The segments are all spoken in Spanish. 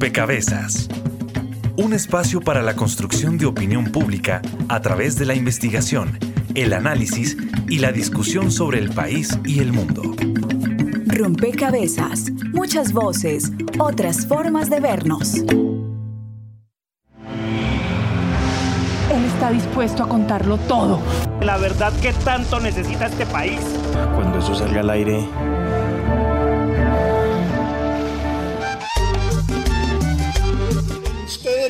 Rompecabezas. Un espacio para la construcción de opinión pública a través de la investigación, el análisis y la discusión sobre el país y el mundo. Rompecabezas. Muchas voces, otras formas de vernos. Él está dispuesto a contarlo todo. La verdad que tanto necesita este país. Cuando eso salga al aire,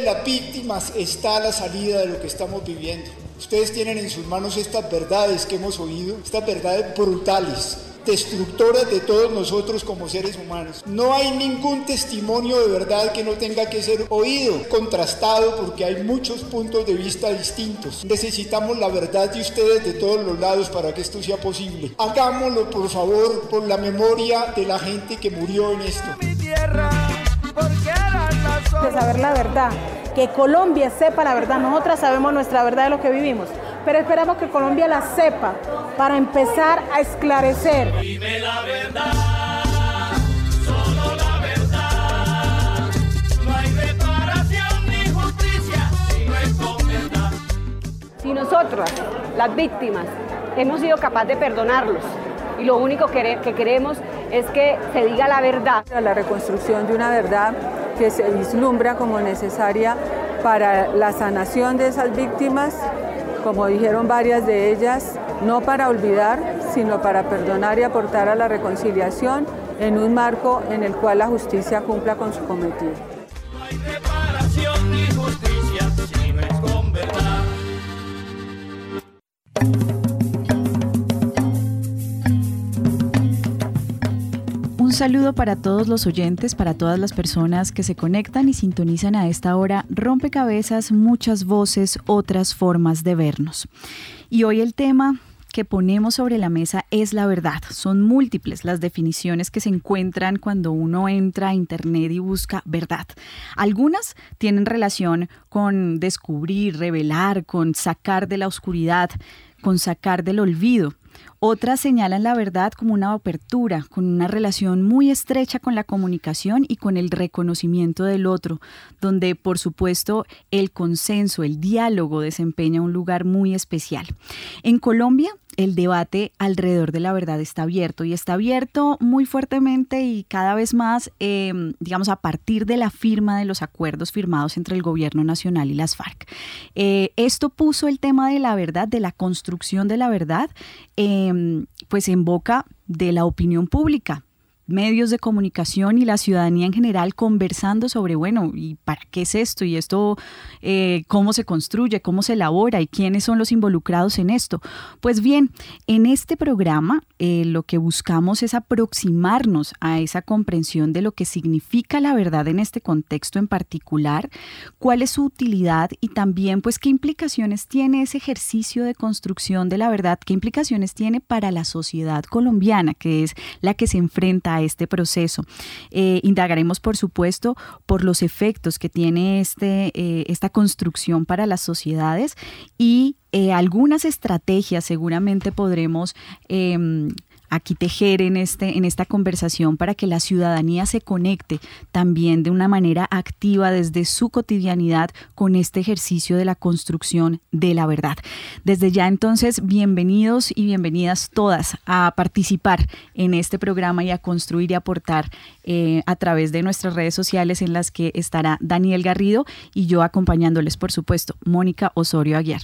las víctimas, está la salida de lo que estamos viviendo. Ustedes tienen en sus manos estas verdades que hemos oído, estas verdades brutales, destructoras de todos nosotros como seres humanos. No hay ningún testimonio de verdad que no tenga que ser oído, contrastado, porque hay muchos puntos de vista distintos. Necesitamos la verdad de ustedes de todos los lados para que esto sea posible. Hagámoslo, por favor, por la memoria de la gente que murió en esto. De saber la verdad, que Colombia sepa la verdad. Nosotras sabemos nuestra verdad de lo que vivimos, pero esperamos que Colombia la sepa para empezar a esclarecer. Dime la verdad, solo la verdad. No hay reparación ni justicia si no es con verdad. Si nosotros, las víctimas, hemos sido capaces de perdonarlos y lo único que, que queremos es que se diga la verdad. La reconstrucción de una verdad que se vislumbra como necesaria para la sanación de esas víctimas, como dijeron varias de ellas, no para olvidar, sino para perdonar y aportar a la reconciliación en un marco en el cual la justicia cumpla con su cometido. Saludo para todos los oyentes, para todas las personas que se conectan y sintonizan a esta hora Rompecabezas, muchas voces, otras formas de vernos. Y hoy el tema que ponemos sobre la mesa es la verdad. Son múltiples las definiciones que se encuentran cuando uno entra a Internet y busca verdad. Algunas tienen relación con descubrir, revelar, con sacar de la oscuridad, con sacar del olvido. Otras señalan la verdad como una apertura, con una relación muy estrecha con la comunicación y con el reconocimiento del otro, donde por supuesto el consenso, el diálogo desempeña un lugar muy especial. En Colombia, el debate alrededor de la verdad está abierto y está abierto muy fuertemente y cada vez más, eh, digamos, a partir de la firma de los acuerdos firmados entre el gobierno nacional y las FARC. Eh, esto puso el tema de la verdad, de la construcción de la verdad, eh, pues en boca de la opinión pública, medios de comunicación y la ciudadanía en general conversando sobre, bueno, ¿y para qué es esto? ¿Y esto eh, cómo se construye? ¿Cómo se elabora? ¿Y quiénes son los involucrados en esto? Pues bien, en este programa eh, lo que buscamos es aproximarnos a esa comprensión de lo que significa la verdad en este contexto en particular, cuál es su utilidad y también pues qué implicaciones tiene ese ejercicio de construcción de la verdad, qué implicaciones tiene para la sociedad colombiana, que es la que se enfrenta a este proceso. Eh, indagaremos, por supuesto, por los efectos que tiene este, eh, esta construcción para las sociedades y eh, algunas estrategias seguramente podremos em, aquí tejer en, este, en esta conversación para que la ciudadanía se conecte también de una manera activa desde su cotidianidad con este ejercicio de la construcción de la verdad. Desde ya entonces, bienvenidos y bienvenidas todas a participar en este programa y a construir y aportar eh, a través de nuestras redes sociales en las que estará Daniel Garrido y yo acompañándoles, por supuesto, Mónica Osorio Aguiar.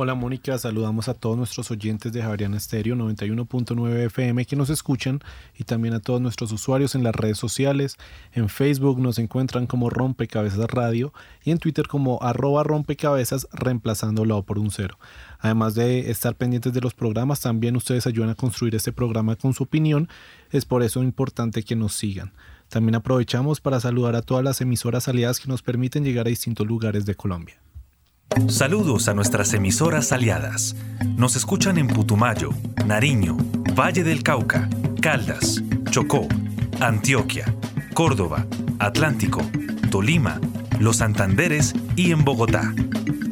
Hola Mónica, saludamos a todos nuestros oyentes de Javeriana Estéreo 91.9 FM que nos escuchan y también a todos nuestros usuarios en las redes sociales. En Facebook nos encuentran como Rompecabezas Radio y en Twitter como arroba rompecabezas reemplazándolo por un cero. Además de estar pendientes de los programas, también ustedes ayudan a construir este programa con su opinión. Es por eso importante que nos sigan. También aprovechamos para saludar a todas las emisoras aliadas que nos permiten llegar a distintos lugares de Colombia. Saludos a nuestras emisoras aliadas. Nos escuchan en Putumayo, Nariño, Valle del Cauca, Caldas, Chocó, Antioquia, Córdoba, Atlántico, Tolima, Los Santanderes y en Bogotá.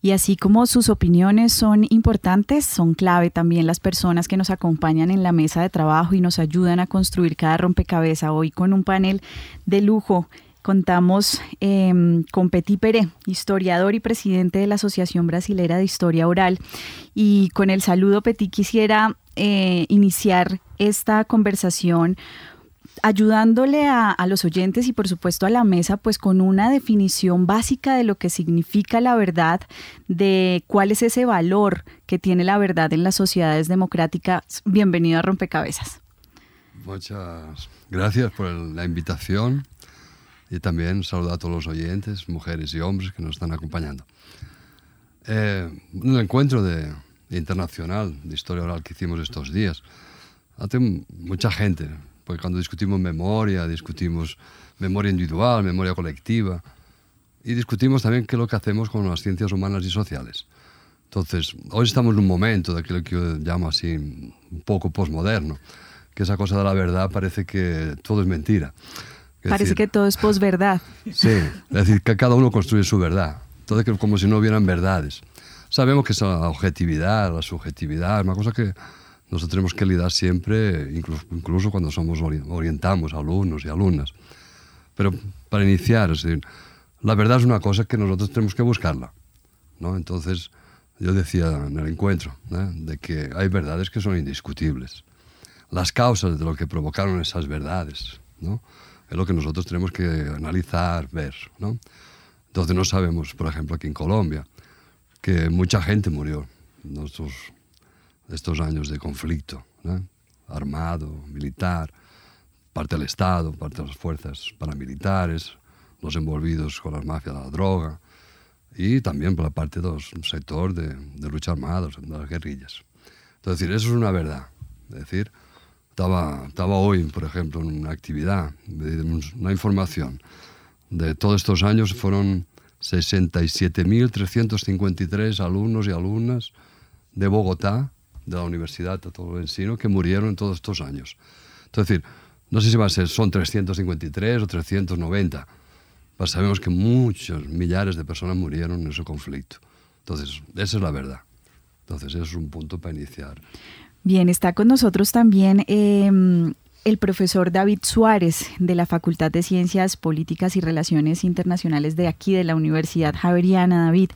Y así como sus opiniones son importantes, son clave también las personas que nos acompañan en la mesa de trabajo y nos ayudan a construir cada rompecabezas. Hoy con un panel de lujo contamos em, con Petit Peré, historiador y presidente de la Asociación Brasilera de Historia Oral. Y con el saludo, Petit, quisiera eh, iniciar esta conversación ayudándole a, los oyentes y por supuesto a la mesa, pues con una definición básica de lo que significa la verdad, de cuál es ese valor que tiene la verdad en las sociedades democráticas. Bienvenido a Rompecabezas. Muchas gracias por la invitación y también saludo a todos los oyentes, mujeres y hombres que nos están acompañando. Eh, el encuentro de, internacional de historia oral que hicimos estos días, hace mucha gente, porque cuando discutimos memoria, discutimos memoria individual, memoria colectiva, y discutimos también qué es lo que hacemos con las ciencias humanas y sociales. Entonces, hoy estamos en un momento de aquello que yo llamo así un poco posmoderno, que esa cosa de la verdad parece que todo es mentira. parece que todo es posverdad. Sí, es decir, que cada uno construye su verdad. Entonces, como si no hubieran verdades. Sabemos que esa objetividad, la subjetividad, es una cosa que nosotros tenemos que lidiar siempre, incluso, incluso cuando somos orientamos alumnos y alumnas. Pero para iniciar, es decir, la verdad es una cosa que nosotros tenemos que buscarla. ¿no? Entonces, yo decía en el encuentro de que hay verdades que son indiscutibles. Las causas de lo que provocaron esas verdades ¿no? es lo que nosotros tenemos que analizar, ver. ¿no? Entonces no sabemos, por ejemplo, aquí en Colombia, que mucha gente murió en estos, años de conflicto, armado, militar, parte del Estado, parte de las fuerzas paramilitares, los envolvidos con las mafias de la droga y también por la parte del sector de, de lucha armada, de las guerrillas. Entonces, decir, eso es una verdad. Es decir, estaba, estaba hoy, por ejemplo, en una actividad, una información de todos estos años fueron 67.353 alumnos y alumnas de Bogotá, de la Universidad Ensino, que murieron en todos estos años. Entonces, no sé si va a ser, son 353 o 390, pero sabemos que muchos, millares de personas murieron en ese conflicto. Entonces, esa es la verdad. Entonces, eso es un punto para iniciar. Bien, está con nosotros también eh, el profesor David Suárez de la Facultad de Ciencias Políticas y Relaciones Internacionales de aquí de la Universidad Javeriana, David.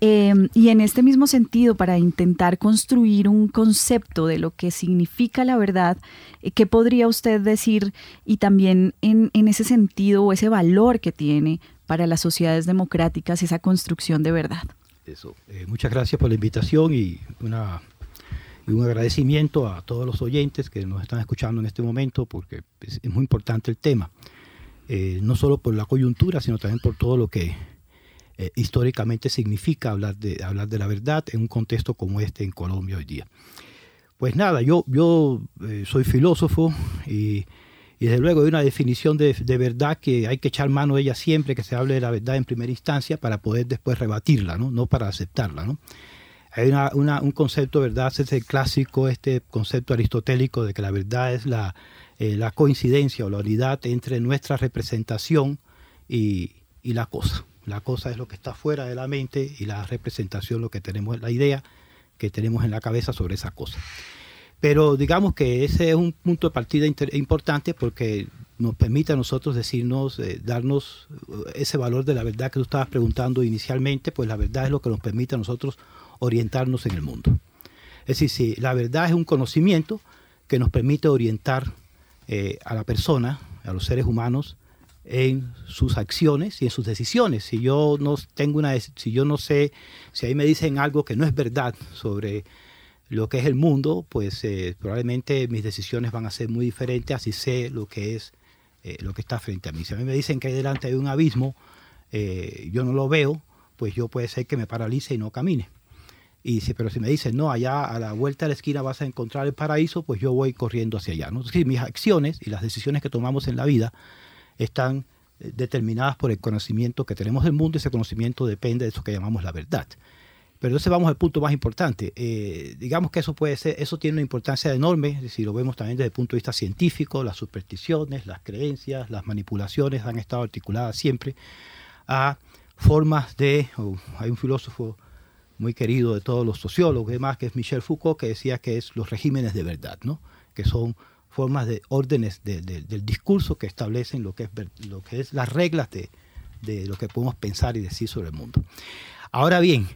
Em, y en este mismo sentido, para intentar construir un concepto de lo que significa la verdad, eh, ¿qué podría usted decir y también en, ese sentido o ese valor que tiene para las sociedades democráticas esa construcción de verdad? Eso. Eh, muchas gracias por la invitación y una y un agradecimiento a todos los oyentes que nos están escuchando en este momento porque es, muy importante el tema, eh, no solo por la coyuntura, sino también por todo lo que eh, históricamente significa hablar de, hablar de la verdad en un contexto como este en Colombia hoy día. Pues nada, yo, yo eh, soy filósofo y, y, desde luego hay una definición de, de, verdad que hay que echar mano de ella siempre que se hable de la verdad en primera instancia para poder después rebatirla, no, no para aceptarla. ¿no? Hay un concepto, ¿verdad? Es el clásico, este concepto aristotélico de que la verdad es la, eh, la coincidencia o la unidad entre nuestra representación y, y, la cosa. La cosa es lo que está fuera de la mente y la representación lo que tenemos, la idea que tenemos en la cabeza sobre esa cosa. Pero digamos que ese es un punto de partida importante porque nos permite a nosotros decirnos, eh, darnos eh, ese valor de la verdad que tú estabas preguntando inicialmente, pues la verdad es lo que nos permite a nosotros orientarnos en el mundo. Es decir, si la verdad es un conocimiento que nos permite orientar eh, a la persona, a los seres humanos, en sus acciones y en sus decisiones. Si yo no tengo una, si yo no sé, si ahí me dicen algo que no es verdad sobre lo que es el mundo, pues eh, probablemente mis decisiones van a ser muy diferentes así sé lo que es eh, lo que está frente a mí. Si a mí me dicen que hay delante de un abismo, yo no lo veo, pues yo puede ser que me paralice y no camine. Y si, pero si me dicen, no, allá a la vuelta de la esquina vas a encontrar el paraíso, pues yo voy corriendo hacia allá. ¿no? mis acciones y las decisiones que tomamos en la vida están eh, determinadas por el conocimiento que tenemos del mundo, ese conocimiento depende de eso que llamamos la verdad. Pero entonces vamos al punto más importante. Eh, digamos que eso puede ser, eso tiene una importancia enorme, si lo vemos también desde el punto de vista científico, las supersticiones, las creencias, las manipulaciones han estado articuladas siempre a formas de, oh, hay un filósofo muy querido de todos los sociólogos y demás, que es Michel Foucault, que decía que es los regímenes de verdad, ¿no? que son formas de órdenes de- de- del discurso que establecen lo que es, lo que es las reglas de, de lo que podemos pensar y decir sobre el mundo. Ahora bien,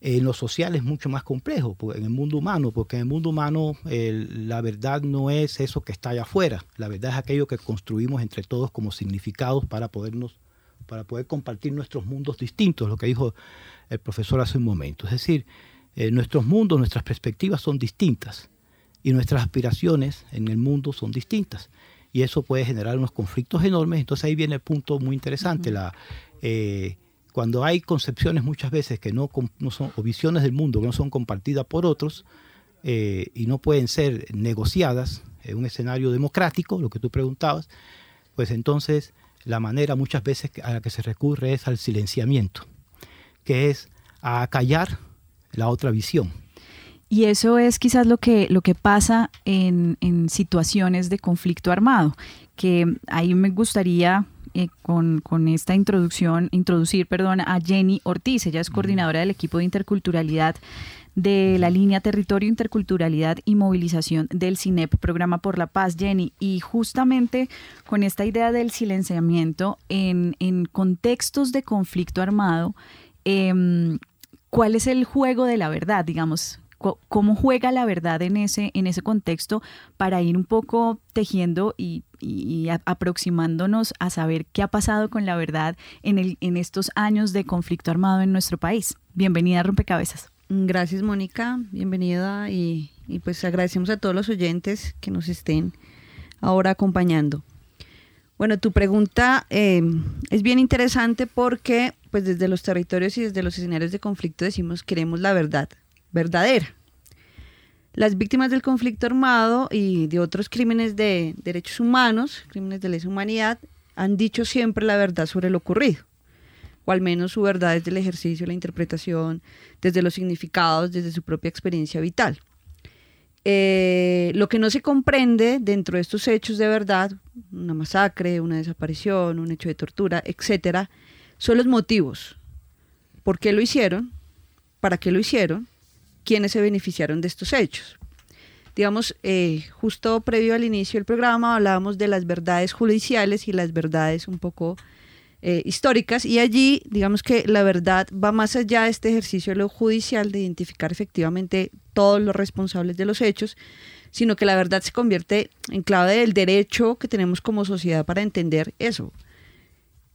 en lo social es mucho más complejo, en el mundo humano, porque en el mundo humano la verdad no es eso que está allá afuera, la verdad es aquello que construimos entre todos como significados para podernos, para poder compartir nuestros mundos distintos, lo que dijo el profesor hace un momento. Es decir, eh, nuestros mundos, nuestras perspectivas son distintas y nuestras aspiraciones en el mundo son distintas. Y eso puede generar unos conflictos enormes. Entonces ahí viene el punto muy interesante. la, eh, cuando hay concepciones muchas veces que no, no son, o visiones del mundo que no son compartidas por otros eh, y no pueden ser negociadas en un escenario democrático, lo que tú preguntabas, pues entonces la manera muchas veces a la que se recurre es al silenciamiento, que es a callar la otra visión. Y eso es quizás lo que, lo que pasa en, en situaciones de conflicto armado, que ahí me gustaría eh, con, con esta introducción, introducir perdón, a Jenny Ortiz, ella es coordinadora del equipo de interculturalidad de la línea Territorio, Interculturalidad y Movilización del CINEP, Programa por la Paz, Jenny. Y justamente con esta idea del silenciamiento en, en contextos de conflicto armado, em, ¿cuál es el juego de la verdad? Digamos, ¿cómo juega la verdad en ese, en ese contexto para ir un poco tejiendo y, aproximándonos a saber qué ha pasado con la verdad en, el, en estos años de conflicto armado en nuestro país? Bienvenida Rompecabezas. Gracias, Mónica. Bienvenida y, pues agradecemos a todos los oyentes que nos estén ahora acompañando. Bueno, tu pregunta eh, es bien interesante porque pues desde los territorios y desde los escenarios de conflicto decimos queremos la verdad verdadera. Las víctimas del conflicto armado y de otros crímenes de derechos humanos, crímenes de lesa humanidad, han dicho siempre la verdad sobre lo ocurrido o al menos su verdad desde el ejercicio, la interpretación, desde los significados, desde su propia experiencia vital. Eh, lo que no se comprende dentro de estos hechos de verdad, una masacre, una desaparición, un hecho de tortura, etcétera, son los motivos. ¿Por qué lo hicieron? ¿Para qué lo hicieron? ¿Quiénes se beneficiaron de estos hechos? Digamos, eh, justo previo al inicio del programa hablábamos de las verdades judiciales y las verdades un poco eh, históricas y allí digamos que la verdad va más allá de este ejercicio de lo judicial de identificar efectivamente todos los responsables de los hechos, sino que la verdad se convierte en clave del derecho que tenemos como sociedad para entender eso,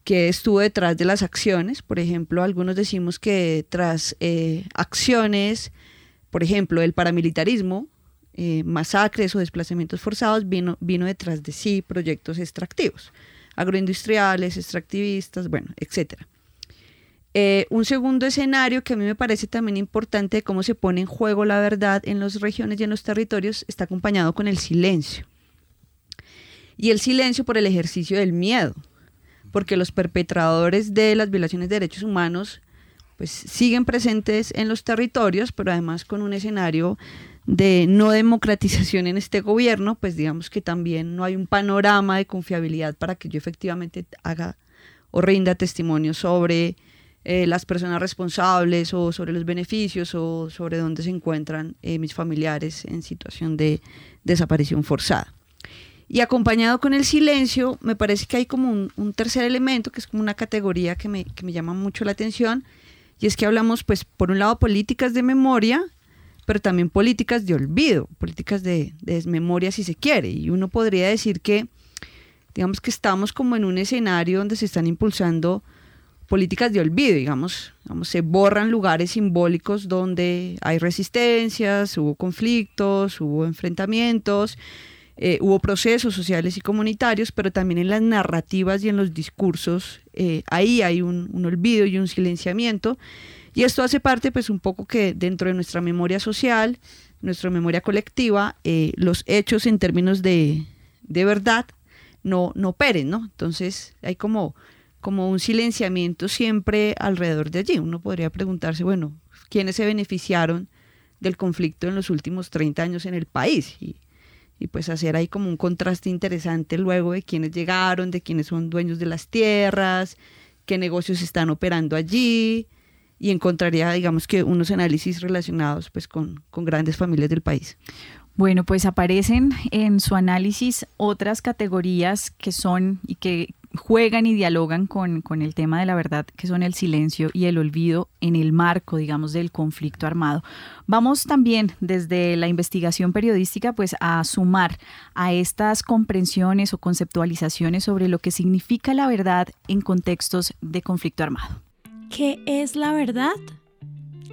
que estuvo detrás de las acciones. Por ejemplo, algunos decimos que tras eh, acciones, por ejemplo, el paramilitarismo, eh, masacres o desplazamientos forzados, vino, vino detrás de sí proyectos extractivos agroindustriales, extractivistas, bueno, etcétera. Eh, un segundo escenario que a mí me parece también importante de cómo se pone en juego la verdad en las regiones y en los territorios está acompañado con el silencio. Y el silencio por el ejercicio del miedo, porque los perpetradores de las violaciones de derechos humanos pues siguen presentes en los territorios, pero además con un escenario de no democratización en este gobierno, pues digamos que también no hay un panorama de confiabilidad para que yo efectivamente haga o rinda testimonio sobre eh, las personas responsables o sobre los beneficios o sobre dónde se encuentran eh, mis familiares en situación de desaparición forzada. Y acompañado con el silencio, me parece que hay como un, un tercer elemento, que es como una categoría que me, que me llama mucho la atención, y es que hablamos, pues, por un lado, políticas de memoria, pero también políticas de olvido, políticas de, de desmemoria si se quiere. Y uno podría decir que, digamos que estamos como en un escenario donde se están impulsando políticas de olvido, digamos, digamos se borran lugares simbólicos donde hay resistencias, hubo conflictos, hubo enfrentamientos, eh, hubo procesos sociales y comunitarios, pero también en las narrativas y en los discursos, eh, ahí hay un, olvido y un silenciamiento. Y esto hace parte, pues, un poco que dentro de nuestra memoria social, nuestra memoria colectiva, eh, los hechos en términos de, de verdad no, no operen, ¿no? Entonces hay como, como un silenciamiento siempre alrededor de allí. Uno podría preguntarse, bueno, ¿quiénes se beneficiaron del conflicto en los últimos 30 años en el país? Y pues hacer ahí como un contraste interesante luego de quienes llegaron, de quienes son dueños de las tierras, qué negocios están operando allí, y encontraría, digamos que, unos análisis relacionados pues con, con grandes familias del país. Bueno, pues aparecen en su análisis otras categorías que son y que juegan y dialogan con, con, el tema de la verdad, que son el silencio y el olvido en el marco, digamos, del conflicto armado. Vamos también desde la investigación periodística, pues a sumar a estas comprensiones o conceptualizaciones sobre lo que significa la verdad en contextos de conflicto armado. ¿Qué es la verdad?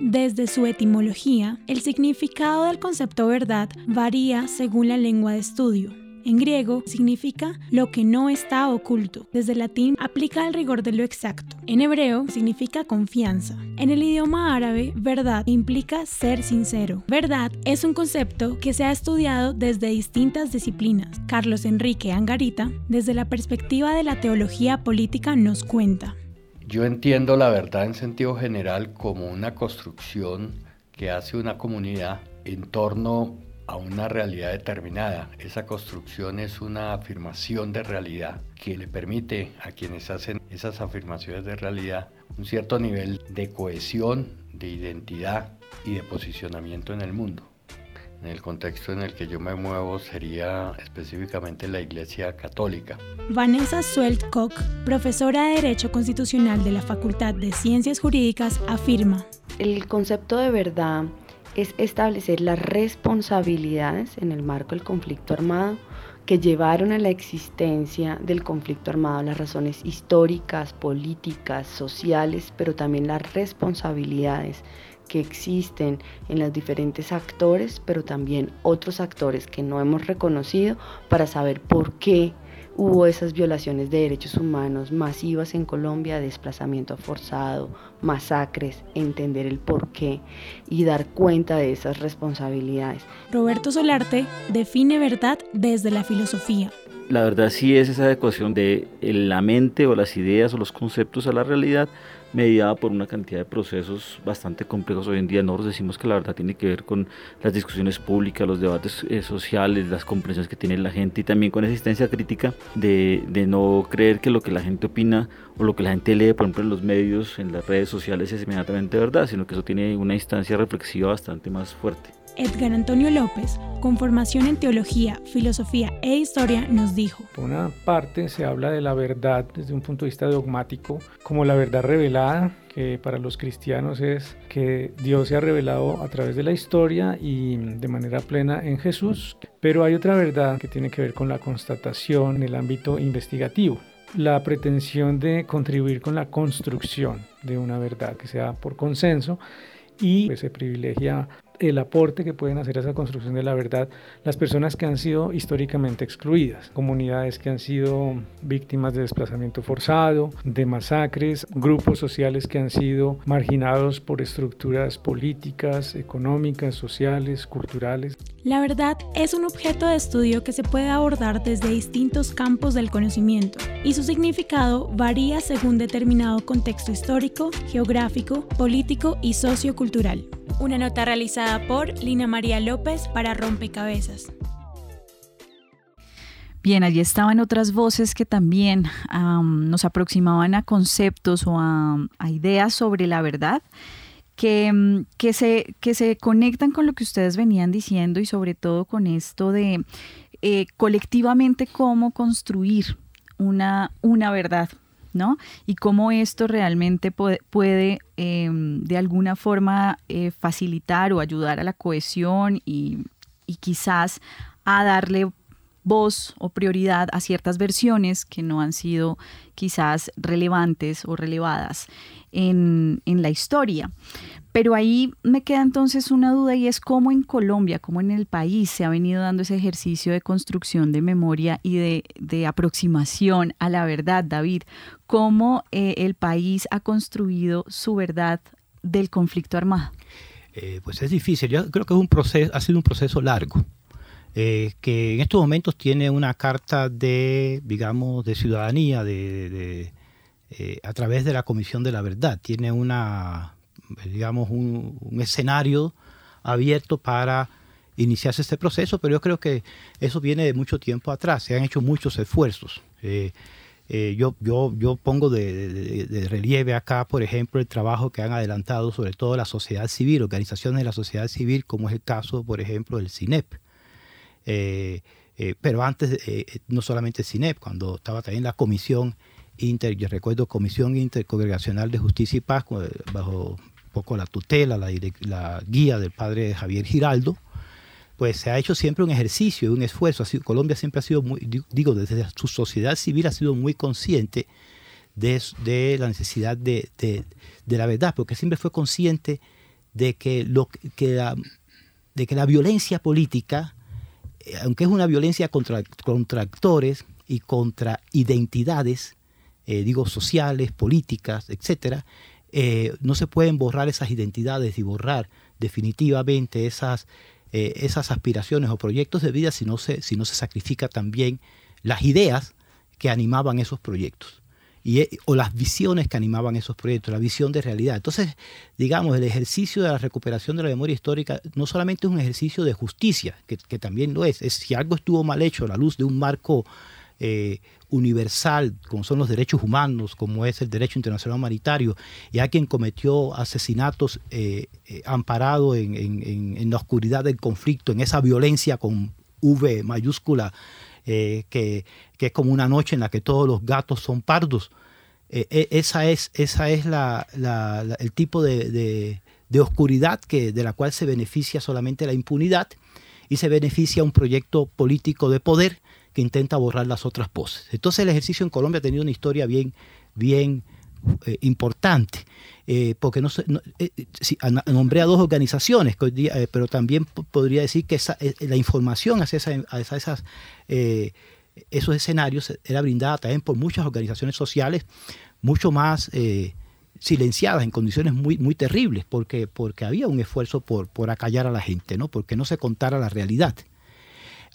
Desde su etimología, el significado del concepto verdad varía según la lengua de estudio. En griego significa lo que no está oculto. Desde latín aplica el rigor de lo exacto. En hebreo significa confianza. En el idioma árabe, verdad implica ser sincero. Verdad es un concepto que se ha estudiado desde distintas disciplinas. Carlos Enrique Angarita, desde la perspectiva de la teología política, nos cuenta. Yo entiendo la verdad en sentido general como una construcción que hace una comunidad en torno a una realidad determinada. Esa construcción es una afirmación de realidad que le permite a quienes hacen esas afirmaciones de realidad un cierto nivel de cohesión, de identidad y de posicionamiento en el mundo. En el contexto en el que yo me muevo sería específicamente la Iglesia Católica. Vanessa Suelt-Koch, profesora de Derecho Constitucional de la Facultad de Ciencias Jurídicas, afirma. El concepto de verdad es establecer las responsabilidades en el marco del conflicto armado que llevaron a la existencia del conflicto armado, las razones históricas, políticas, sociales, pero también las responsabilidades que existen en los diferentes actores, pero también otros actores que no hemos reconocido para saber por qué hubo esas violaciones de derechos humanos masivas en Colombia, desplazamiento forzado, masacres, entender el por qué y dar cuenta de esas responsabilidades. Roberto Solarte define verdad desde la filosofía. La verdad sí es esa adecuación de la mente o las ideas o los conceptos a la realidad mediada por una cantidad de procesos bastante complejos. Hoy en día nosotros decimos que la verdad tiene que ver con las discusiones públicas, los debates eh, sociales, las comprensiones que tiene la gente y también con existencia crítica de, de no creer que lo que la gente opina o lo que la gente lee, por ejemplo, en los medios, en las redes sociales es inmediatamente verdad, sino que eso tiene una instancia reflexiva bastante más fuerte. Edgar Antonio López, con formación en teología, filosofía e historia, nos dijo. Por una parte se habla de la verdad desde un punto de vista dogmático, como la verdad revelada, que para los cristianos es que Dios se ha revelado a través de la historia y de manera plena en Jesús, pero hay otra verdad que tiene que ver con la constatación en el ámbito investigativo la pretensión de contribuir con la construcción de una verdad que sea por consenso y se privilegia el aporte que pueden hacer a esa construcción de la verdad las personas que han sido históricamente excluidas, comunidades que han sido víctimas de desplazamiento forzado, de masacres, grupos sociales que han sido marginados por estructuras políticas, económicas, sociales, culturales. La verdad es un objeto de estudio que se puede abordar desde distintos campos del conocimiento y su significado varía según determinado contexto histórico, geográfico, político y sociocultural. Una nota realizada por Lina María López para Rompecabezas. Bien, allí estaban otras voces que también nos aproximaban a conceptos o a, ideas sobre la verdad. Que, que, se, que se conectan con lo que ustedes venían diciendo y sobre todo con esto de eh, colectivamente cómo construir una, una verdad, ¿no? Y cómo esto realmente puede, eh, de alguna forma eh, facilitar o ayudar a la cohesión y, quizás a darle voz o prioridad a ciertas versiones que no han sido quizás relevantes o relevadas en, la historia. Pero ahí me queda entonces una duda y es cómo en Colombia, cómo en el país se ha venido dando ese ejercicio de construcción de memoria y de aproximación a la verdad, David, cómo eh, el país ha construido su verdad del conflicto armado. Eh, pues es difícil, yo creo que es un proceso, ha sido un proceso largo eh, que en estos momentos tiene una carta de, digamos, de ciudadanía de, a través de la Comisión de la Verdad. Tiene una, digamos, un, escenario abierto para iniciarse este proceso, pero yo creo que eso viene de mucho tiempo atrás, se han hecho muchos esfuerzos. Eh, yo, yo, yo pongo de, relieve acá, por ejemplo, el trabajo que han adelantado sobre todo la sociedad civil, organizaciones de la sociedad civil, como es el caso, por ejemplo, del CINEP. Eh, eh, pero antes, no solamente CINEP, cuando estaba también la Comisión Inter, yo recuerdo Comisión Intercongregacional de Justicia y Paz, bajo un poco la tutela, la, la guía del padre Javier Giraldo, pues se ha hecho siempre un ejercicio, un esfuerzo. Así, Colombia siempre ha sido muy, digo, desde su sociedad civil ha sido muy consciente de, la necesidad de, la verdad, porque siempre fue consciente de que, lo, que, la, de que la violencia política, eh, aunque es una violencia contra, contra actores y contra identidades, eh, digo, sociales, políticas, etcétera, eh, no se pueden borrar esas identidades y borrar definitivamente esas eh, esas aspiraciones o proyectos de vida si no, se, si no se sacrifica también las ideas que animaban esos proyectos. Y, eh, o las visiones que animaban esos proyectos, la visión de realidad. Entonces, digamos, el ejercicio de la recuperación de la memoria histórica no solamente es un ejercicio de justicia, que, que también lo es, es si algo estuvo mal hecho a la luz de un marco eh, universal, como son los derechos humanos, como es el derecho internacional humanitario, y a quien cometió asesinatos eh, eh, amparado en, la oscuridad del conflicto, en esa violencia con V mayúscula, eh, que, es como una noche en la que todos los gatos son pardos. esa es, esa es la, el tipo de, de, de oscuridad que, de la cual se beneficia solamente la impunidad y se beneficia un proyecto político de poder que intenta borrar las otras voces. Entonces el ejercicio en Colombia ha tenido una historia bien, bien eh, importante, eh, porque no, no eh, nombré a dos organizaciones, día, pero también podría decir que esa, la información hacia, esa, esas, esos escenarios era brindada también por muchas organizaciones sociales, mucho más silenciadas en condiciones muy, muy terribles, porque, porque había un esfuerzo por, por acallar a la gente, ¿no? porque no se contara la realidad.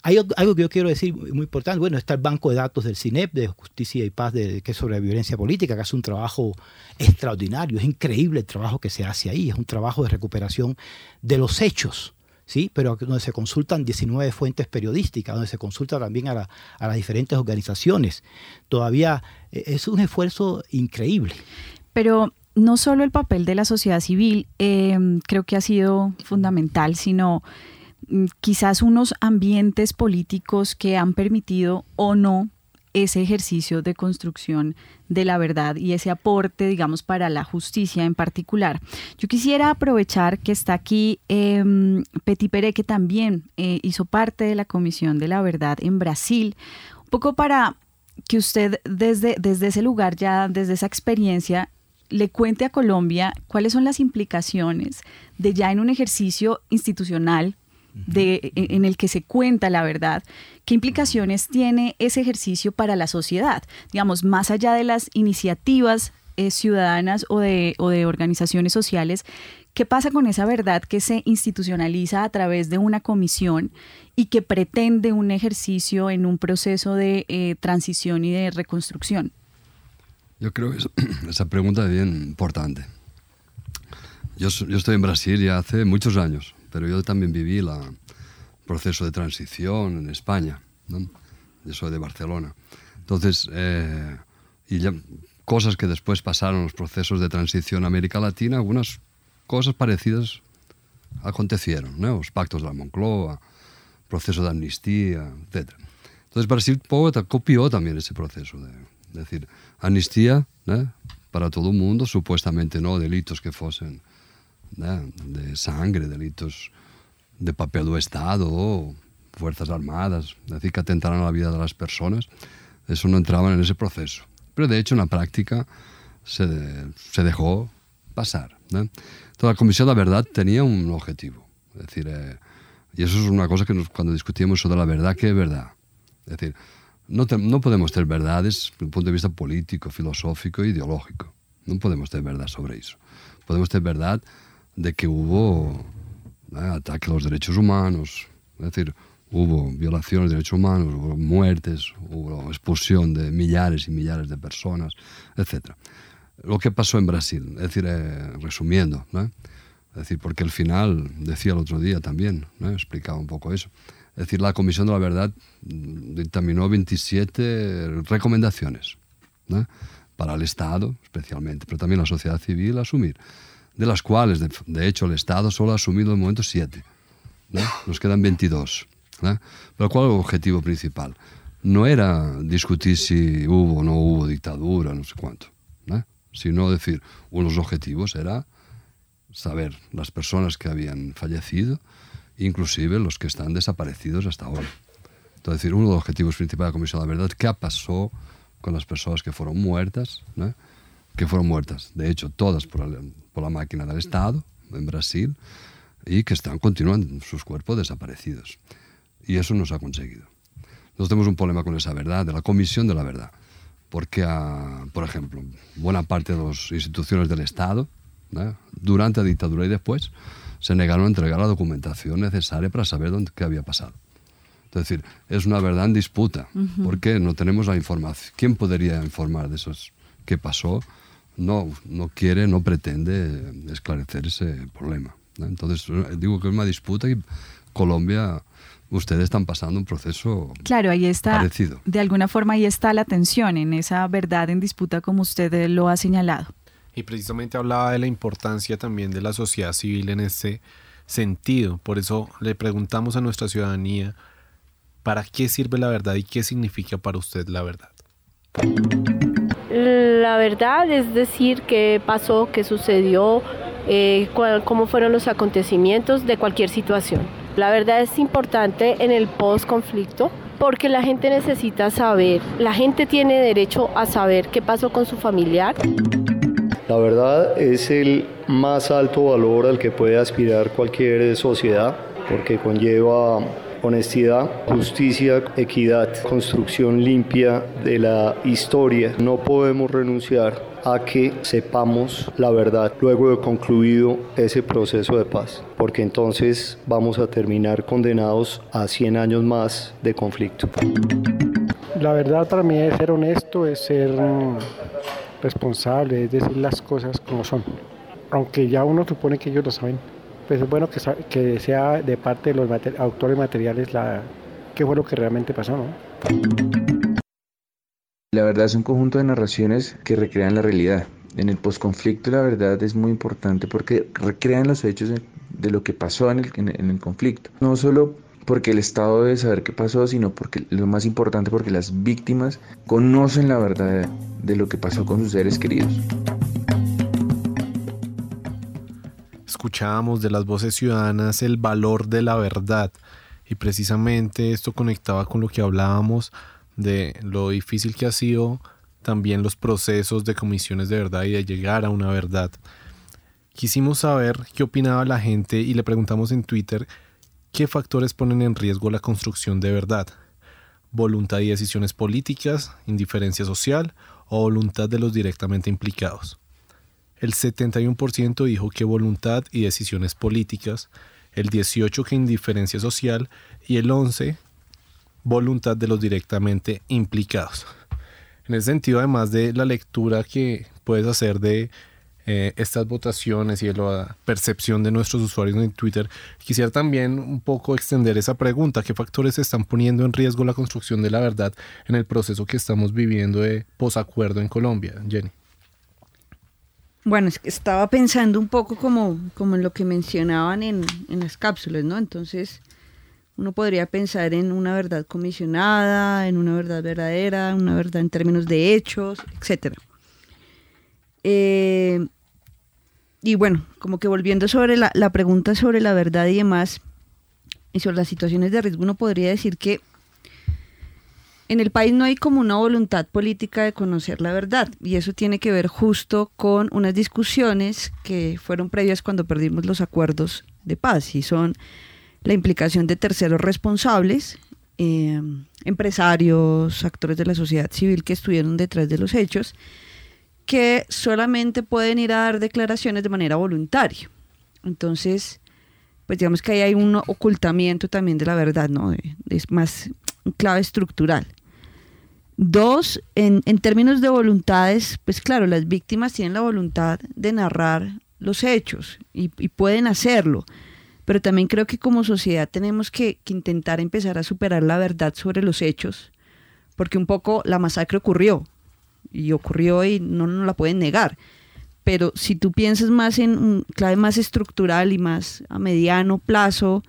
Hay algo que yo quiero decir muy importante. Bueno, está el banco de datos del CINEP, de Justicia y Paz, de, que es sobre violencia política, que hace un trabajo extraordinario. Es increíble el trabajo que se hace ahí. Es un trabajo de recuperación de los hechos, ¿sí? Pero donde se consultan 19 fuentes periodísticas, donde se consulta también a, la, a las diferentes organizaciones. Todavía es un esfuerzo increíble. Pero no solo el papel de la sociedad civil eh, creo que ha sido fundamental, sino quizás unos ambientes políticos que han permitido o no ese ejercicio de construcción de la verdad y ese aporte, digamos, para la justicia en particular. Yo quisiera aprovechar que está aquí eh, Peti Pere, que también eh, hizo parte de la Comisión de la Verdad en Brasil, un poco para que usted desde, desde ese lugar, ya desde esa experiencia, le cuente a Colombia cuáles son las implicaciones de ya en un ejercicio institucional de, en el que se cuenta la verdad, ¿qué implicaciones tiene ese ejercicio para la sociedad? Digamos, más allá de las iniciativas eh, ciudadanas o de, organizaciones sociales, ¿qué pasa con esa verdad que se institucionaliza a través de una comisión y que pretende un ejercicio en un proceso de eh, transición y de reconstrucción? Yo creo que esa pregunta es bien importante. Yo estoy en Brasil ya hace muchos años pero yo también viví el proceso de transición en España. ¿no? Yo soy de Barcelona. Entonces, eh, y ya, cosas que después pasaron los procesos de transición a América Latina, algunas cosas parecidas acontecieron, ¿no? los pactos de la Moncloa, proceso de amnistía, etc. Entonces Brasil copió también ese proceso, de, de decir, amnistía ¿no? para todo el mundo, supuestamente no delitos que fuesen de sangre, delitos de papel o Estado, Fuerzas Armadas, es decir, que atentaran a la vida de las personas, eso no entraba en ese proceso. Pero de hecho en la práctica se, se dejó pasar. ¿no? Entonces la Comisión de la Verdad tenía un objetivo, es decir, eh, y eso es una cosa que nos, cuando discutimos sobre la verdad, ¿qué es verdad? Es decir, no, te, no podemos tener verdades desde un punto de vista político, filosófico ideológico. No podemos tener verdad sobre eso. Podemos tener verdad de que hubo ¿eh? ataque a los derechos humanos, es decir, hubo violaciones de derechos humanos, hubo muertes, hubo expulsión de millares y millares de personas, etc. Lo que pasó en Brasil, es decir, eh, resumiendo, es decir, porque al final, decía el otro día también, ¿no? explicaba un poco eso, es decir, la Comisión de la Verdad dictaminó 27 recomendaciones para el Estado, especialmente, pero también la sociedad civil asumir, de las cuales, de, de hecho, el Estado solo ha asumido de momento 7. ¿no? Nos quedan 22. ¿no? Pero ¿cuál es el objetivo principal? No era discutir si hubo o no hubo dictadura, no sé cuánto, ¿no? sino decir, uno de los objetivos era saber las personas que habían fallecido, inclusive los que están desaparecidos hasta ahora. Entonces, decir, uno de los objetivos principales de la Comisión de la Verdad, ¿qué pasó con las personas que fueron muertas? ¿no? Que fueron muertas, de hecho, todas por, el, por la máquina del Estado en Brasil y que están continuando sus cuerpos desaparecidos. Y eso no se ha conseguido. Nosotros tenemos un problema con esa verdad, de la Comisión de la Verdad, porque, a, por ejemplo, buena parte de las instituciones del Estado, ¿no? durante la dictadura y después, se negaron a entregar la documentación necesaria para saber dónde, qué había pasado. Es decir, es una verdad en disputa, uh -huh. porque no tenemos la información. ¿Quién podría informar de eso? ¿Qué pasó? No, no quiere, no pretende esclarecer ese problema. ¿no? Entonces, digo que es una disputa y Colombia ustedes están pasando un proceso claro, ahí está, parecido. De alguna forma ahí está la tensión en esa verdad en disputa como usted lo ha señalado. Y precisamente hablaba de la importancia también de la sociedad civil en ese sentido. Por eso le preguntamos a nuestra ciudadanía, ¿para qué sirve la verdad y qué significa para usted la verdad? La verdad es decir qué pasó, qué sucedió, eh, cuál, cómo fueron los acontecimientos de cualquier situación. La verdad es importante en el post-conflicto porque la gente necesita saber, la gente tiene derecho a saber qué pasó con su familiar. La verdad es el más alto valor al que puede aspirar cualquier sociedad porque conlleva honestidad, justicia, equidad, construcción limpia de la historia. No podemos renunciar a que sepamos la verdad luego de concluido ese proceso de paz, porque entonces vamos a terminar condenados a 100 años más de conflicto. La verdad para mí es ser honesto, es ser responsable, es decir las cosas como son, aunque ya uno supone que ellos lo saben pues es bueno que, que sea de parte de los mater autores materiales la, qué fue lo que realmente pasó, ¿no? La verdad es un conjunto de narraciones que recrean la realidad. En el posconflicto la verdad es muy importante porque recrean los hechos de, lo que pasó en el, en el conflicto. No solo porque el Estado debe saber qué pasó, sino porque lo más importante porque las víctimas conocen la verdad de lo que pasó con sus seres queridos. Escuchábamos de las voces ciudadanas el valor de la verdad y precisamente esto conectaba con lo que hablábamos de lo difícil que ha sido también los procesos de comisiones de verdad y de llegar a una verdad. Quisimos saber qué opinaba la gente y le preguntamos en Twitter qué factores ponen en riesgo la construcción de verdad. Voluntad y decisiones políticas, indiferencia social o voluntad de los directamente implicados. El 71% dijo que voluntad y decisiones políticas, el 18% que indiferencia social y el 11% voluntad de los directamente implicados. En ese sentido, además de la lectura que puedes hacer de eh, estas votaciones y de la percepción de nuestros usuarios en Twitter, quisiera también un poco extender esa pregunta. ¿Qué factores están poniendo en riesgo la construcción de la verdad en el proceso que estamos viviendo de posacuerdo en Colombia, Jenny? Bueno, estaba pensando un poco como, como en lo que mencionaban en, en, las cápsulas, ¿no? Entonces, uno podría pensar en una verdad comisionada, en una verdad verdadera, una verdad en términos de hechos, etc. Eh, y bueno, como que volviendo sobre la, la pregunta sobre la verdad y demás, y sobre las situaciones de riesgo, uno podría decir que en el país no hay como una voluntad política de conocer la verdad y eso tiene que ver justo con unas discusiones que fueron previas cuando perdimos los acuerdos de paz y son la implicación de terceros responsables, eh, empresarios, actores de la sociedad civil que estuvieron detrás de los hechos, que solamente pueden ir a dar declaraciones de manera voluntaria. Entonces, pues digamos que ahí hay un ocultamiento también de la verdad, ¿no? Es más clave estructural. Dos, en, en, términos de voluntades, pues claro, las víctimas tienen la voluntad de narrar los hechos y, pueden hacerlo, pero también creo que como sociedad tenemos que, intentar empezar a superar la verdad sobre los hechos, porque un poco la masacre ocurrió y ocurrió y no nos la pueden negar. Pero si tú piensas más en un clave más estructural y más a mediano plazo,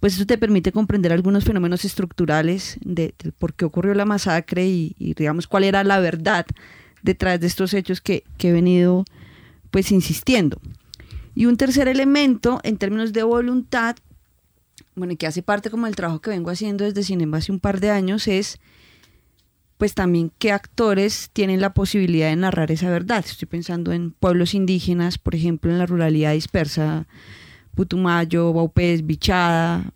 pues eso te permite comprender algunos fenómenos estructurales de, por qué ocurrió la masacre y, y, digamos cuál era la verdad detrás de estos hechos que, que he venido pues insistiendo. Y un tercer elemento en términos de voluntad, bueno, y que hace parte como del trabajo que vengo haciendo desde Cinema hace un par de años, es pues también qué actores tienen la posibilidad de narrar esa verdad. Estoy pensando en pueblos indígenas, por ejemplo, en la ruralidad dispersa, Putumayo, Baupés, Bichada,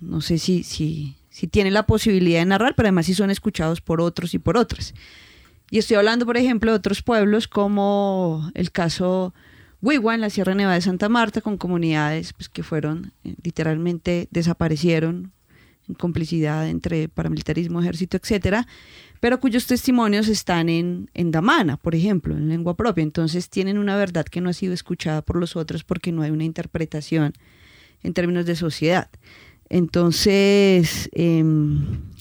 no sé si, si, si tienen la posibilidad de narrar, pero además si son escuchados por otros y por otras. Y estoy hablando, por ejemplo, de otros pueblos como el caso Huigua en la Sierra Nevada de Santa Marta, con comunidades pues, que fueron, eh, literalmente desaparecieron en complicidad entre paramilitarismo, ejército, etcétera, pero cuyos testimonios están en, en Damana, por ejemplo, en lengua propia. Entonces tienen una verdad que no ha sido escuchada por los otros porque no hay una interpretación en términos de sociedad. Entonces, eh,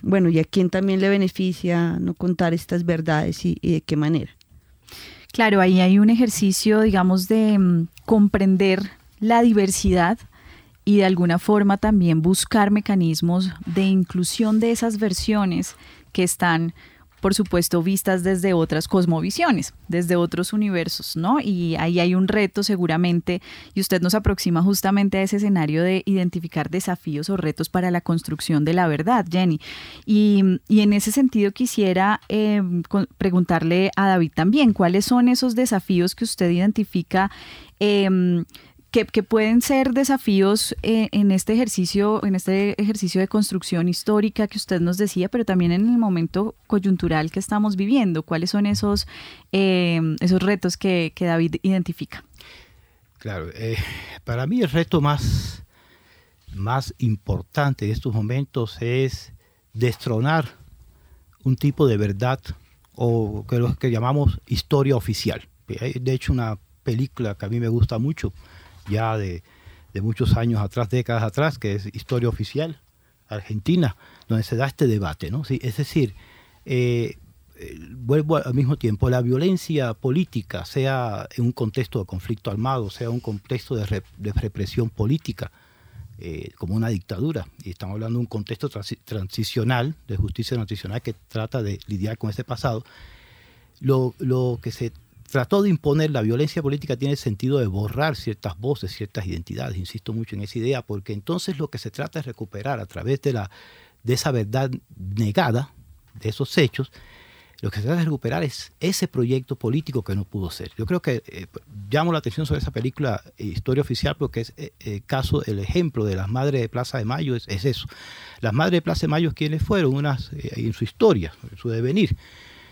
bueno, ¿y a quién también le beneficia no contar estas verdades y, de qué manera? Claro, ahí hay un ejercicio, digamos, de um, comprender la diversidad y de alguna forma también buscar mecanismos de inclusión de esas versiones que están por supuesto, vistas desde otras cosmovisiones, desde otros universos, ¿no? Y ahí hay un reto seguramente, y usted nos aproxima justamente a ese escenario de identificar desafíos o retos para la construcción de la verdad, Jenny. Y, y en ese sentido quisiera eh, preguntarle a David también, ¿cuáles son esos desafíos que usted identifica? Eh, que, pueden ser desafíos eh, en este ejercicio, en este ejercicio de construcción histórica que usted nos decía, pero también en el momento coyuntural que estamos viviendo. ¿Cuáles son esos, eh, esos retos que, David identifica? Claro, eh, para mí el reto más, más importante de estos momentos es destronar un tipo de verdad o que lo que llamamos historia oficial. De hecho, una película que a mí me gusta mucho, ya de, de, muchos años atrás, décadas atrás, que es Historia Oficial Argentina, donde se da este debate. ¿no? Sí, es decir, eh, vuelvo al mismo tiempo, la violencia política, sea en un contexto de conflicto armado, sea un contexto de, de represión política, eh, como una dictadura, y estamos hablando de un contexto transi transicional, de justicia transicional que trata de lidiar con ese pasado, lo, lo que se trató de imponer la violencia política tiene el sentido de borrar ciertas voces, ciertas identidades. Insisto mucho en esa idea, porque entonces lo que se trata es recuperar a través de, la, de esa verdad negada, de esos hechos, lo que se trata de recuperar es ese proyecto político que no pudo ser. Yo creo que eh, llamo la atención sobre esa película eh, Historia Oficial porque es eh, el caso, el ejemplo de las madres de Plaza de Mayo es, es eso. Las madres de Plaza de Mayo, ¿quiénes fueron? Unas, eh, en su historia, en su devenir.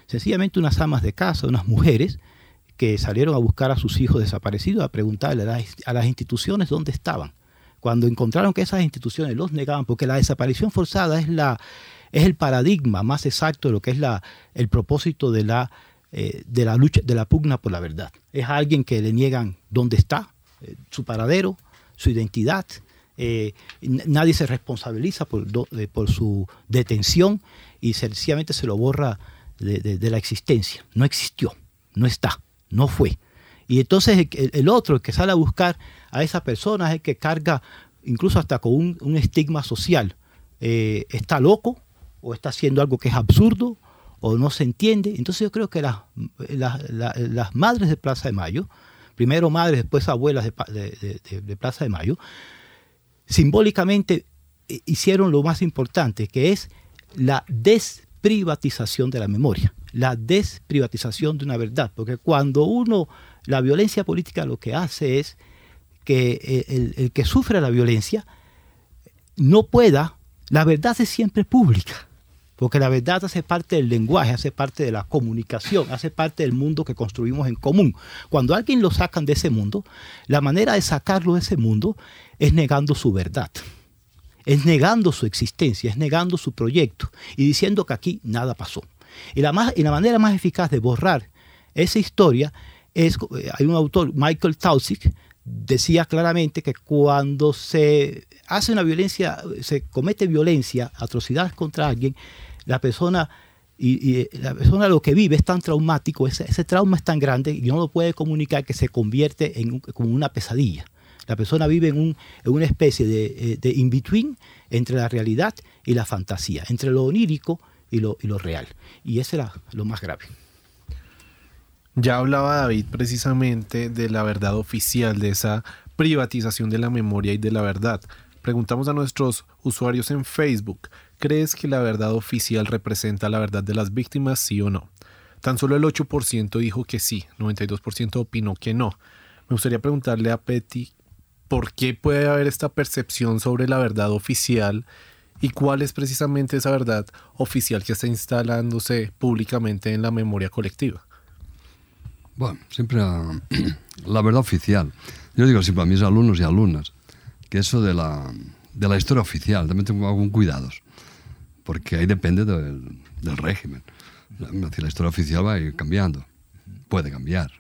Sencillamente unas amas de casa, unas mujeres, que salieron a buscar a sus hijos desaparecidos, a preguntarle a las, instituciones dónde estaban. Cuando encontraron que esas instituciones los negaban, porque la desaparición forzada es, la, es el paradigma más exacto de lo que es la, el propósito de la, eh, de la lucha, de la pugna por la verdad. Es a alguien que le niegan dónde está, eh, su paradero, su identidad. Eh, nadie se responsabiliza por, por su detención y sencillamente se lo borra de la existencia. No existió, no está no fue. Y entonces el, otro, el que sale a buscar a esa persona, es el que carga incluso hasta con un, estigma social. Eh, está loco o está haciendo algo que es absurdo o no se entiende. Entonces yo creo que las, las, las, madres de Plaza de Mayo, primero madres, después abuelas de, Plaza de Mayo, simbólicamente eh, hicieron lo más importante, que es la desprivatización de la memoria la desprivatización de una verdad, porque cuando uno, la violencia política lo que hace es que el, el que sufre la violencia no pueda, la verdad es siempre pública, Porque la verdad hace parte del lenguaje, hace parte de la comunicación, hace parte del mundo que construimos en común. Cuando alguien lo sacan de ese mundo, la manera de sacarlo de ese mundo es negando su verdad es negando su existencia, es negando su proyecto y diciendo que aquí nada pasó. Y la, más, y la manera más eficaz de borrar esa historia es, eh, hay un autor, Michael Tausig, decía claramente que cuando se hace una violencia, se comete violencia, atrocidades contra alguien, la persona y, y la persona lo que vive es tan traumático, ese, ese, trauma es tan grande y no lo puede comunicar que se convierte en como una pesadilla. La persona vive en, un, en una especie de, eh, de in-between entre la realidad y la fantasía, entre lo onírico y lo, y lo real. Y ese era lo más grave. Ya hablaba David precisamente de la verdad oficial, de esa privatización de la memoria y de la verdad. Preguntamos a nuestros usuarios en Facebook, ¿crees que la verdad oficial representa la verdad de las víctimas, sí o no? Tan solo el 8% dijo que sí, 92% opinó que no. Me gustaría preguntarle a Petty por qué puede haber esta percepción sobre la verdad oficial y cuál es precisamente esa verdad oficial que está instalándose públicamente en la memoria colectiva. Bueno, siempre la, la verdad oficial. Yo digo siempre a mis alumnos y alumnas que eso de la, de la historia oficial también tengo algún cuidados, porque ahí depende del, del régimen. La historia oficial va a ir cambiando, puede cambiar.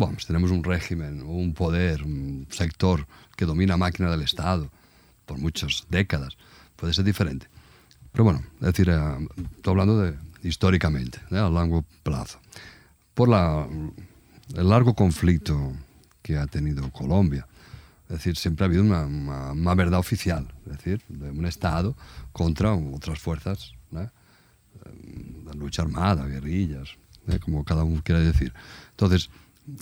Bueno, tenemos un régimen, un poder, un sector que domina máquina del Estado por muchas décadas. Puede ser diferente. Pero bueno, es decir, eh, estoy hablando de históricamente, ¿eh? a largo plazo. Por la, el largo conflicto que ha tenido Colombia, es decir, siempre ha habido una, una, una verdad oficial, es decir, de un Estado contra otras fuerzas, ¿eh? la lucha armada, guerrillas, ¿eh? como cada uno quiera decir. Entonces,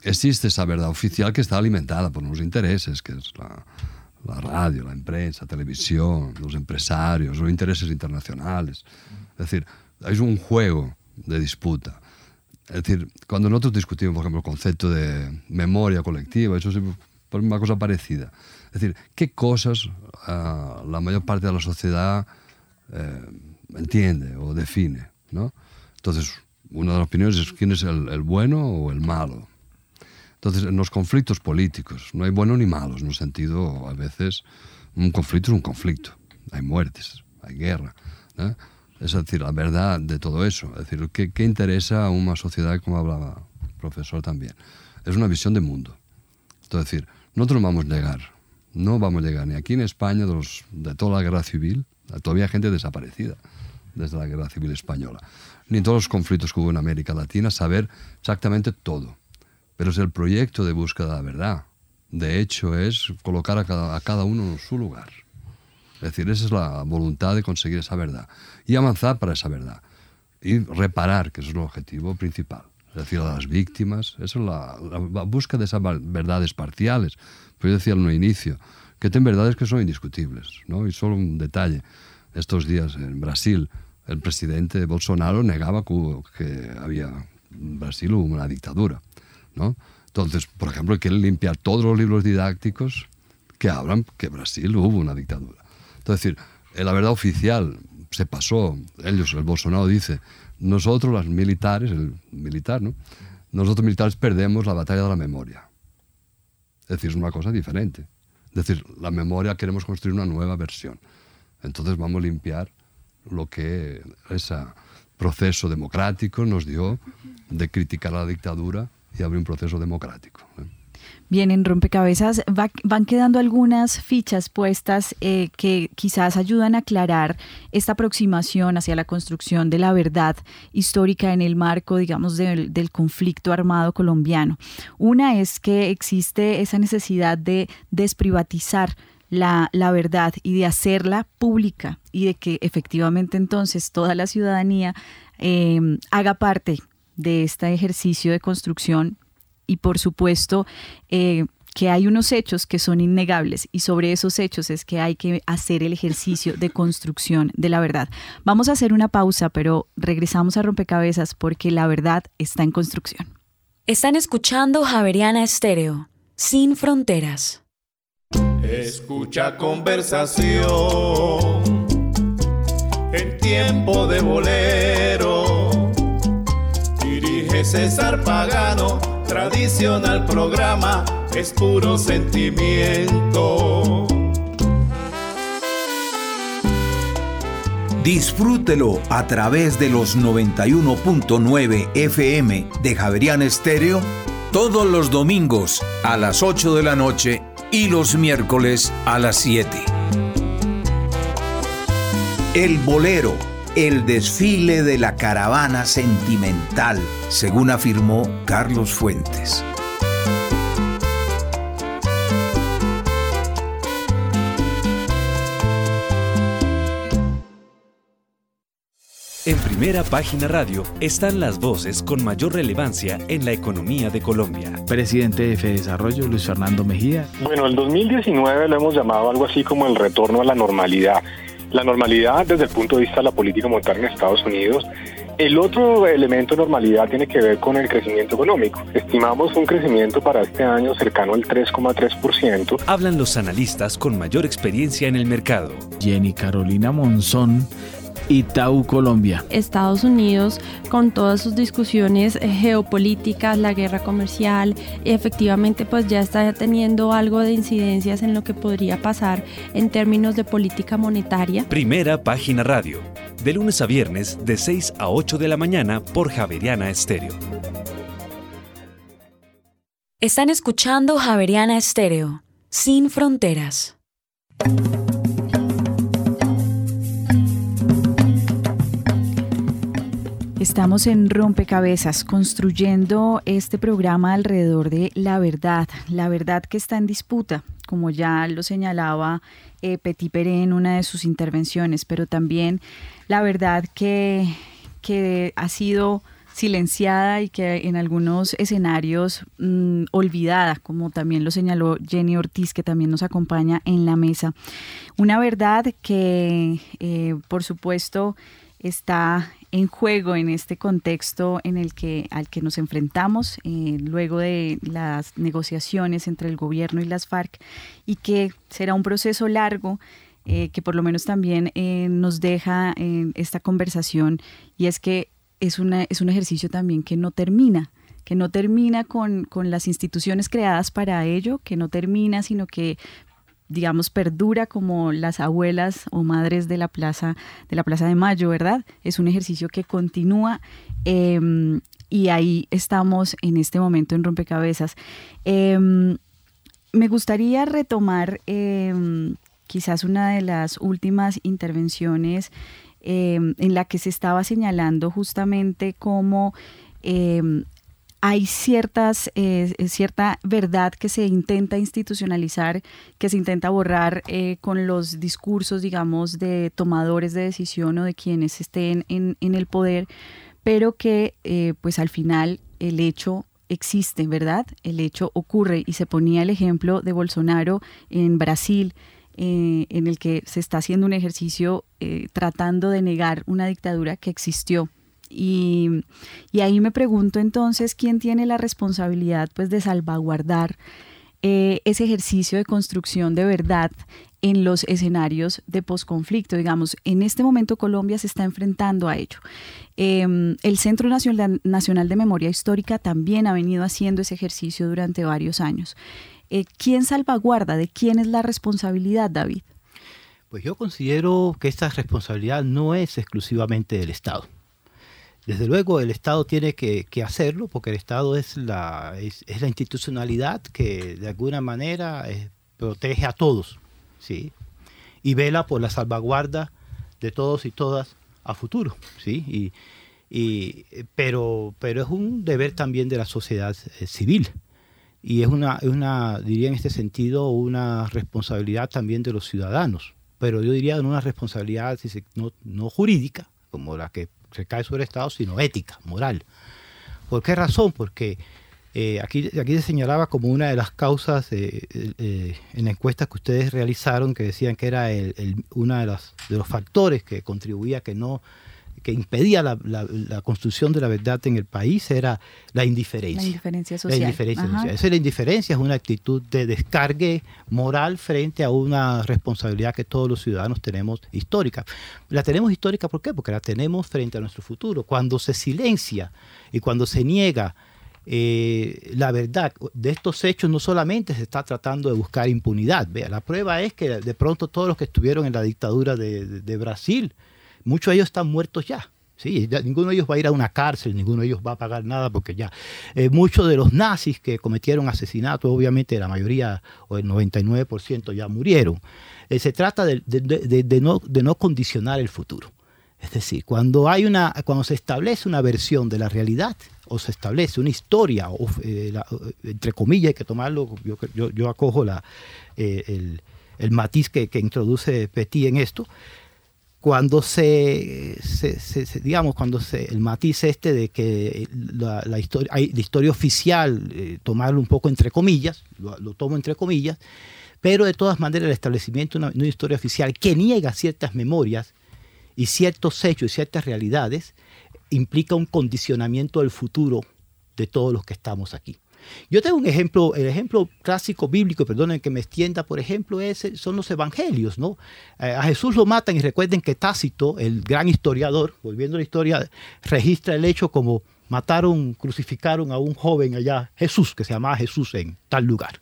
existe esa verdad oficial que está alimentada por unos intereses, que es la, la radio, la prensa, la televisión, los empresarios, los intereses internacionales. Es decir, hay un juego de disputa. Es decir, cuando nosotros discutimos, por ejemplo, el concepto de memoria colectiva, eso es una cosa parecida. Es decir, ¿qué cosas uh, la mayor parte de la sociedad eh, entiende o define? ¿no? Entonces, una de las opiniones es quién es el, el bueno o el malo. Entonces, en los conflictos políticos no hay buenos ni malos, en un sentido, a veces, un conflicto es un conflicto. Hay muertes, hay guerra. ¿no? Es decir, la verdad de todo eso. Es decir, ¿qué, qué interesa a una sociedad, como hablaba el profesor también? Es una visión de mundo. Es decir, nosotros no vamos a llegar, no vamos a llegar ni aquí en España de, los, de toda la guerra civil, todavía hay gente desaparecida desde la guerra civil española, ni en todos los conflictos que hubo en América Latina, saber exactamente todo pero es el proyecto de búsqueda de la verdad. De hecho, es colocar a cada, a cada uno en su lugar. Es decir, esa es la voluntad de conseguir esa verdad y avanzar para esa verdad y reparar, que es el objetivo principal. Es decir, a las víctimas, eso es la, la, la búsqueda de esas verdades parciales. Pues yo decía en inicio, que tienen verdades que son indiscutibles. ¿no? Y solo un detalle, estos días en Brasil, el presidente Bolsonaro negaba que, había en Brasil una dictadura. ¿No? Entonces, por ejemplo, hay que limpiar todos los libros didácticos que hablan que Brasil hubo una dictadura. Entonces, decir, la verdad oficial se pasó, ellos, el Bolsonaro dice, nosotros los militares, el militar, ¿no? Nosotros militares perdemos la batalla de la memoria. Es decir, es una cosa diferente. Es decir, la memoria queremos construir una nueva versión. Entonces vamos a limpiar lo que ese proceso democrático nos dio de criticar a la dictadura y abrir un proceso democrático. ¿eh? Bien, en rompecabezas va, van quedando algunas fichas puestas eh, que quizás ayudan a aclarar esta aproximación hacia la construcción de la verdad histórica en el marco, digamos, del, del conflicto armado colombiano. Una es que existe esa necesidad de desprivatizar la, la, verdad y de hacerla pública y de que efectivamente entonces toda la ciudadanía eh, haga parte de este ejercicio de construcción y por supuesto eh, que hay unos hechos que son innegables y sobre esos hechos es que hay que hacer el ejercicio de construcción de la verdad. Vamos a hacer una pausa, pero regresamos a rompecabezas porque la verdad está en construcción. Están escuchando Javeriana Estéreo, sin fronteras. Escucha conversación. Entiende tiempo de bolero. César Pagano, tradicional programa, es puro sentimiento. Disfrútelo a través de los 91.9 FM de Javerian Estéreo todos los domingos a las 8 de la noche y los miércoles a las 7. El Bolero, el desfile de la caravana sentimental, según afirmó Carlos Fuentes. En primera página radio están las voces con mayor relevancia en la economía de Colombia. Presidente de Desarrollo, Luis Fernando Mejía. Bueno, el 2019 lo hemos llamado algo así como el retorno a la normalidad. La normalidad desde el punto de vista de la política monetaria en Estados Unidos. El otro elemento de normalidad tiene que ver con el crecimiento económico. Estimamos un crecimiento para este año cercano al 3,3%. Hablan los analistas con mayor experiencia en el mercado. Jenny Carolina Monzón Itaú Colombia. Estados Unidos, con todas sus discusiones eh, geopolíticas, la guerra comercial, efectivamente pues ya está teniendo algo de incidencias en lo que podría pasar en términos de política monetaria. Primera página radio, de lunes a viernes de 6 a 8 de la mañana por Javeriana Estéreo. Están escuchando Javeriana Estéreo, sin fronteras. Estamos en Rompecabezas, construyendo este programa alrededor de la verdad, la verdad que está en disputa, como ya lo señalaba eh, Petit Pérez en una de sus intervenciones, pero también la verdad que, que ha sido silenciada y que en algunos escenarios mm, olvidada, como también lo señaló Jenny Ortiz, que también nos acompaña en la mesa. Una verdad que, eh, por supuesto, está en juego en este contexto en el que al que nos enfrentamos eh, luego de las negociaciones entre el gobierno y las FARC y que será un proceso largo eh, que por lo menos también eh, nos deja esta conversación y es que es, una, es un ejercicio también que no termina que no termina con, con las instituciones creadas para ello, que no termina, sino que digamos, perdura como las abuelas o madres de la plaza de la Plaza de Mayo, ¿verdad? Es un ejercicio que continúa em, y ahí estamos en este momento en rompecabezas. Em, me gustaría retomar em, quizás una de las últimas intervenciones en la que se estaba señalando justamente cómo hay ciertas, eh, cierta verdad que se intenta institucionalizar, que se intenta borrar eh, con los discursos, digamos, de tomadores de decisión o de quienes estén en, el poder, pero que eh, pues al final el hecho existe, ¿verdad? El hecho ocurre y se ponía el ejemplo de Bolsonaro en Brasil, en el que se está haciendo un ejercicio tratando de negar una dictadura que existió y, ahí me pregunto entonces quién tiene la responsabilidad pues, de salvaguardar eh, ese ejercicio de construcción de verdad en los escenarios de posconflicto. Digamos, en este momento Colombia se está enfrentando a ello. Em, el Centro Nacional, de Memoria Histórica también ha venido haciendo ese ejercicio durante varios años. Eh, ¿Quién salvaguarda? ¿De quién es la responsabilidad, David? Pues yo considero que esta responsabilidad no es exclusivamente del Estado. Desde luego el Estado tiene que, hacerlo porque el Estado es la, es, la institucionalidad que de alguna manera eh, protege a todos ¿sí? y vela por la salvaguarda de todos y todas a futuro. ¿sí? Y, pero, pero es un deber también de la sociedad eh, civil y es una, una, diría en este sentido, una responsabilidad también de los ciudadanos, pero yo diría una responsabilidad no, no jurídica, como la que recae sobre el Estado, sino ética, moral. ¿Por qué razón? Porque eh, aquí, aquí se señalaba como una de las causas en la encuesta que ustedes realizaron, que decían que era uno de los, de los factores que contribuía a que no que impedía la, la- la construcción de la verdad en el país era la indiferencia. La indiferencia La social. indiferencia Ajá. social. Esa es la indiferencia, es una actitud de descargue moral frente a una responsabilidad que todos los ciudadanos tenemos histórica. La tenemos histórica, ¿por qué? Porque la tenemos frente a nuestro futuro. Cuando se silencia y cuando se niega eh, la verdad de estos hechos, no solamente se está tratando de buscar impunidad. Vea, la prueba es que de pronto todos los que estuvieron en la dictadura de, de- de Brasil, muchos de ellos están muertos ya. Sí, ya ninguno de ellos va a ir a una cárcel, ninguno de ellos va a pagar nada porque ya eh, muchos de los nazis que cometieron asesinatos, obviamente la mayoría o el 99% ya murieron. Eh, se trata de, no, de no condicionar el futuro. Es decir, cuando hay una, cuando se establece una versión de la realidad o se establece una historia, o, eh, la- entre comillas, hay que tomarlo, yo, yo, yo acojo la, eh, el, el matiz que, que introduce Petit en esto, cuando se, se- digamos, cuando se, el matiz este de que la, la historia, la historia oficial, eh, tomarlo un poco entre comillas, lo, lo tomo entre comillas, pero de todas maneras el establecimiento de una, una historia oficial que niega ciertas memorias y ciertos hechos y ciertas realidades implica un condicionamiento del futuro de todos los que estamos aquí. Yo tengo un ejemplo, el ejemplo clásico bíblico, perdonen que me extienda, por ejemplo, es, son los evangelios, ¿no? Eh, a Jesús lo matan y recuerden que Tácito, el gran historiador, volviendo a la historia, registra el hecho como mataron, crucificaron a un joven allá, Jesús, que se llamaba Jesús en tal lugar.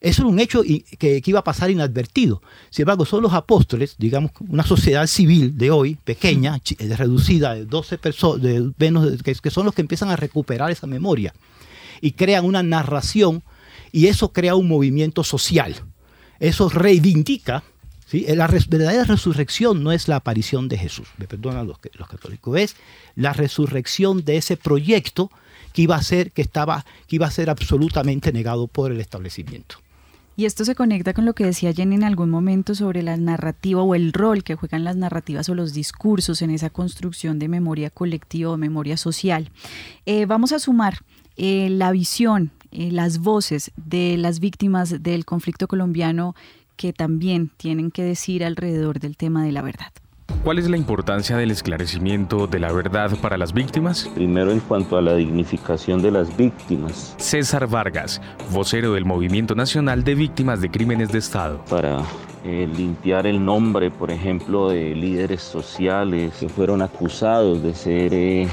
Eso era un hecho que, iba a pasar inadvertido. Sin embargo, son los apóstoles, digamos, una sociedad civil de hoy, pequeña, eh, reducida de 12 personas, de menos, que son los que empiezan a recuperar esa memoria y crean una narración y eso crea un movimiento social. Eso reivindica, ¿sí? la verdadera resurrección no es la aparición de Jesús, me perdonan los católicos, es la resurrección de ese proyecto que iba a ser, que estaba, que iba a ser absolutamente negado por el establecimiento. Y esto se conecta con lo que decía Jenny en algún momento sobre la narrativa o el rol que juegan las narrativas o los discursos en esa construcción de memoria colectiva o memoria social. Eh, vamos a sumar eh, la visión, eh, las voces de las víctimas del conflicto colombiano que también tienen que decir alrededor del tema de la verdad. ¿Cuál es la importancia del esclarecimiento de la verdad para las víctimas? Primero en cuanto a la dignificación de las víctimas. César Vargas, vocero del Movimiento Nacional de Víctimas de Crímenes de Estado. Para eh, limpiar el nombre, por ejemplo, de líderes sociales que fueron acusados de ser eh,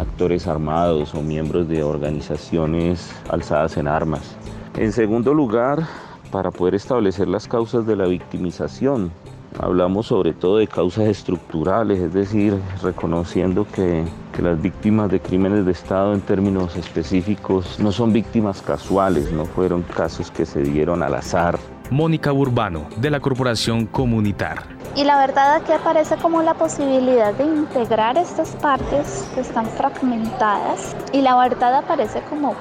actores armados o miembros de organizaciones alzadas en armas. En segundo lugar, para poder establecer las causas de la victimización. Hablamos sobre todo de causas estructurales, es decir, reconociendo que, las víctimas de crímenes de Estado en términos específicos no son víctimas casuales, no fueron casos que se dieron al azar. Mónica Urbano, de la Corporación Comunitar. Y la verdad aquí aparece como la posibilidad de integrar estas partes que están fragmentadas y la verdad aparece como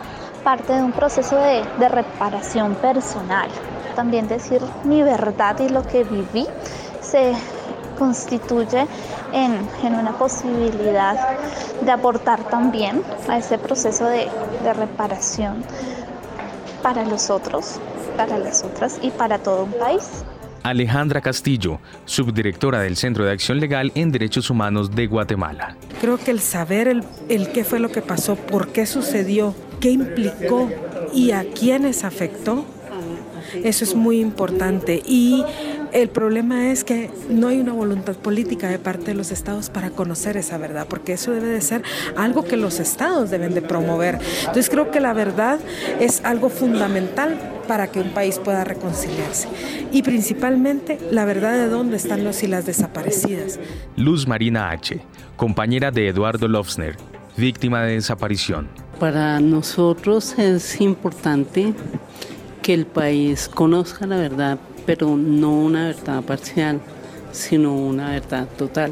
parte de un proceso de, de reparación personal. También decir mi verdad y lo que viví se constituye en, en una posibilidad de aportar también a ese proceso de, de reparación para los otros, para las otras y para todo un país. Alejandra Castillo, subdirectora del Centro de Acción Legal en Derechos Humanos de Guatemala. Creo que el saber el, el qué fue lo que pasó, por qué sucedió, qué implicó y a quiénes afectó, eso es muy importante. Y el problema es que no hay una voluntad política de parte de los estados para conocer esa verdad, porque eso debe de ser algo que los estados deben de promover. Entonces creo que la verdad es algo fundamental para que un país pueda reconciliarse. Y principalmente la verdad de dónde están los y las desaparecidas. Luz Marina H., compañera de Eduardo Lofsner, víctima de desaparición. Para nosotros es importante que el país conozca la verdad, pero no una verdad parcial, sino una verdad total.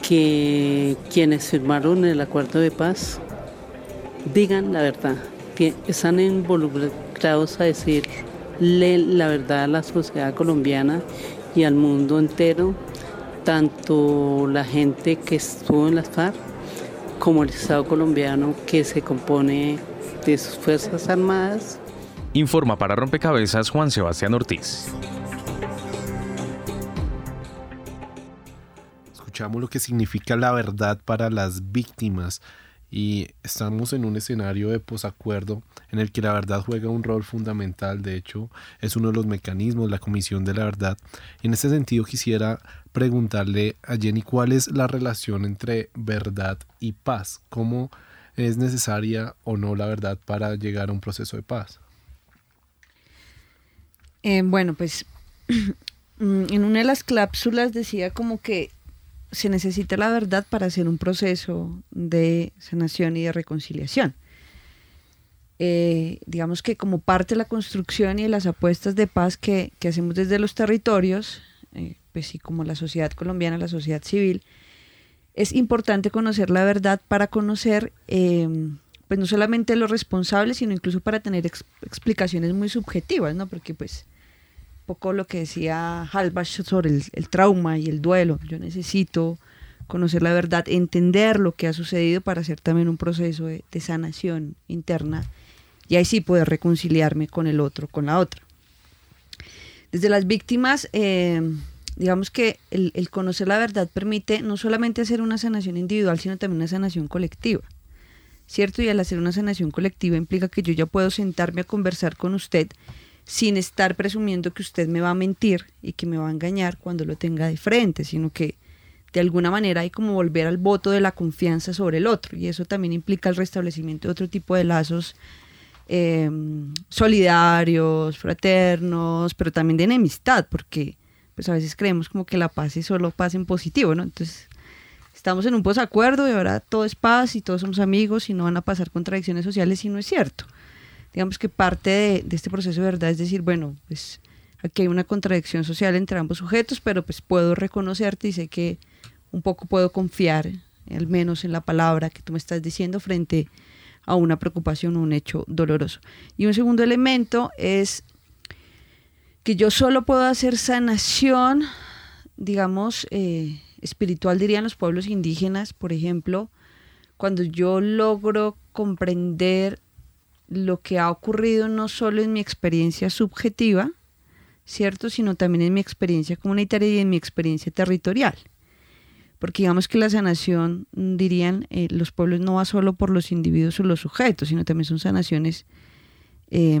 Que quienes firmaron el acuerdo de paz digan la verdad, que están involucrados a decirle la verdad a la sociedad colombiana y al mundo entero, tanto la gente que estuvo en las FARC como el Estado colombiano que se compone de sus Fuerzas Armadas Informa para Rompecabezas Juan Sebastián Ortiz. escuchamos lo que significa la verdad para las víctimas y estamos en un escenario de posacuerdo en el que la verdad juega un rol fundamental, de hecho es uno de los mecanismos, la Comisión de la Verdad. En ese sentido quisiera preguntarle a Jenny cuál es la relación entre verdad y paz, cómo es necesaria o no la verdad para llegar a un proceso de paz. Eh, bueno, pues en una de las clápsulas decía como que se necesita la verdad para hacer un proceso de sanación y de reconciliación. Eh, digamos que como parte de la construcción y de las apuestas de paz que, hacemos desde los territorios, eh, pues sí, como la sociedad colombiana, la sociedad civil, es importante conocer la verdad para conocer, pues no solamente los responsables, sino incluso para tener ex explicaciones muy subjetivas, ¿no? Porque pues poco lo que decía Halbach sobre el, el, trauma y el duelo. Yo necesito conocer la verdad, entender lo que ha sucedido para hacer también un proceso de, sanación interna y ahí sí poder reconciliarme con el otro, con la otra. Desde las víctimas, eh, digamos que el, conocer la verdad permite no solamente hacer una sanación individual, sino también una sanación colectiva. ¿Cierto? Y al hacer una sanación colectiva implica que yo ya puedo sentarme a conversar con usted sin estar presumiendo que usted me va a mentir y que me va a engañar cuando lo tenga de frente, sino que de alguna manera hay como volver al voto de la confianza sobre el otro y eso también implica el restablecimiento de otro tipo de lazos eh, solidarios, fraternos, pero también de enemistad, porque pues a veces creemos como que la paz solo paz en positivo, ¿no? Entonces estamos en un posacuerdo y ahora todo es paz y todos somos amigos y no van a pasar contradicciones sociales y no es cierto digamos que parte de, este proceso de verdad es decir, bueno, pues aquí hay una contradicción social entre ambos sujetos, pero pues puedo reconocerte y sé que un poco puedo confiar, al menos en la palabra que tú me estás diciendo frente a una preocupación o un hecho doloroso. Y un segundo elemento es que yo solo puedo hacer sanación, digamos, eh, espiritual, dirían los pueblos indígenas, por ejemplo, cuando yo logro comprender lo que ha ocurrido no solo en mi experiencia subjetiva, ¿cierto? Sino también en mi experiencia comunitaria y en mi experiencia territorial. Porque digamos que la sanación, dirían, eh, los pueblos no va solo por los individuos o los sujetos, sino también son sanaciones eh,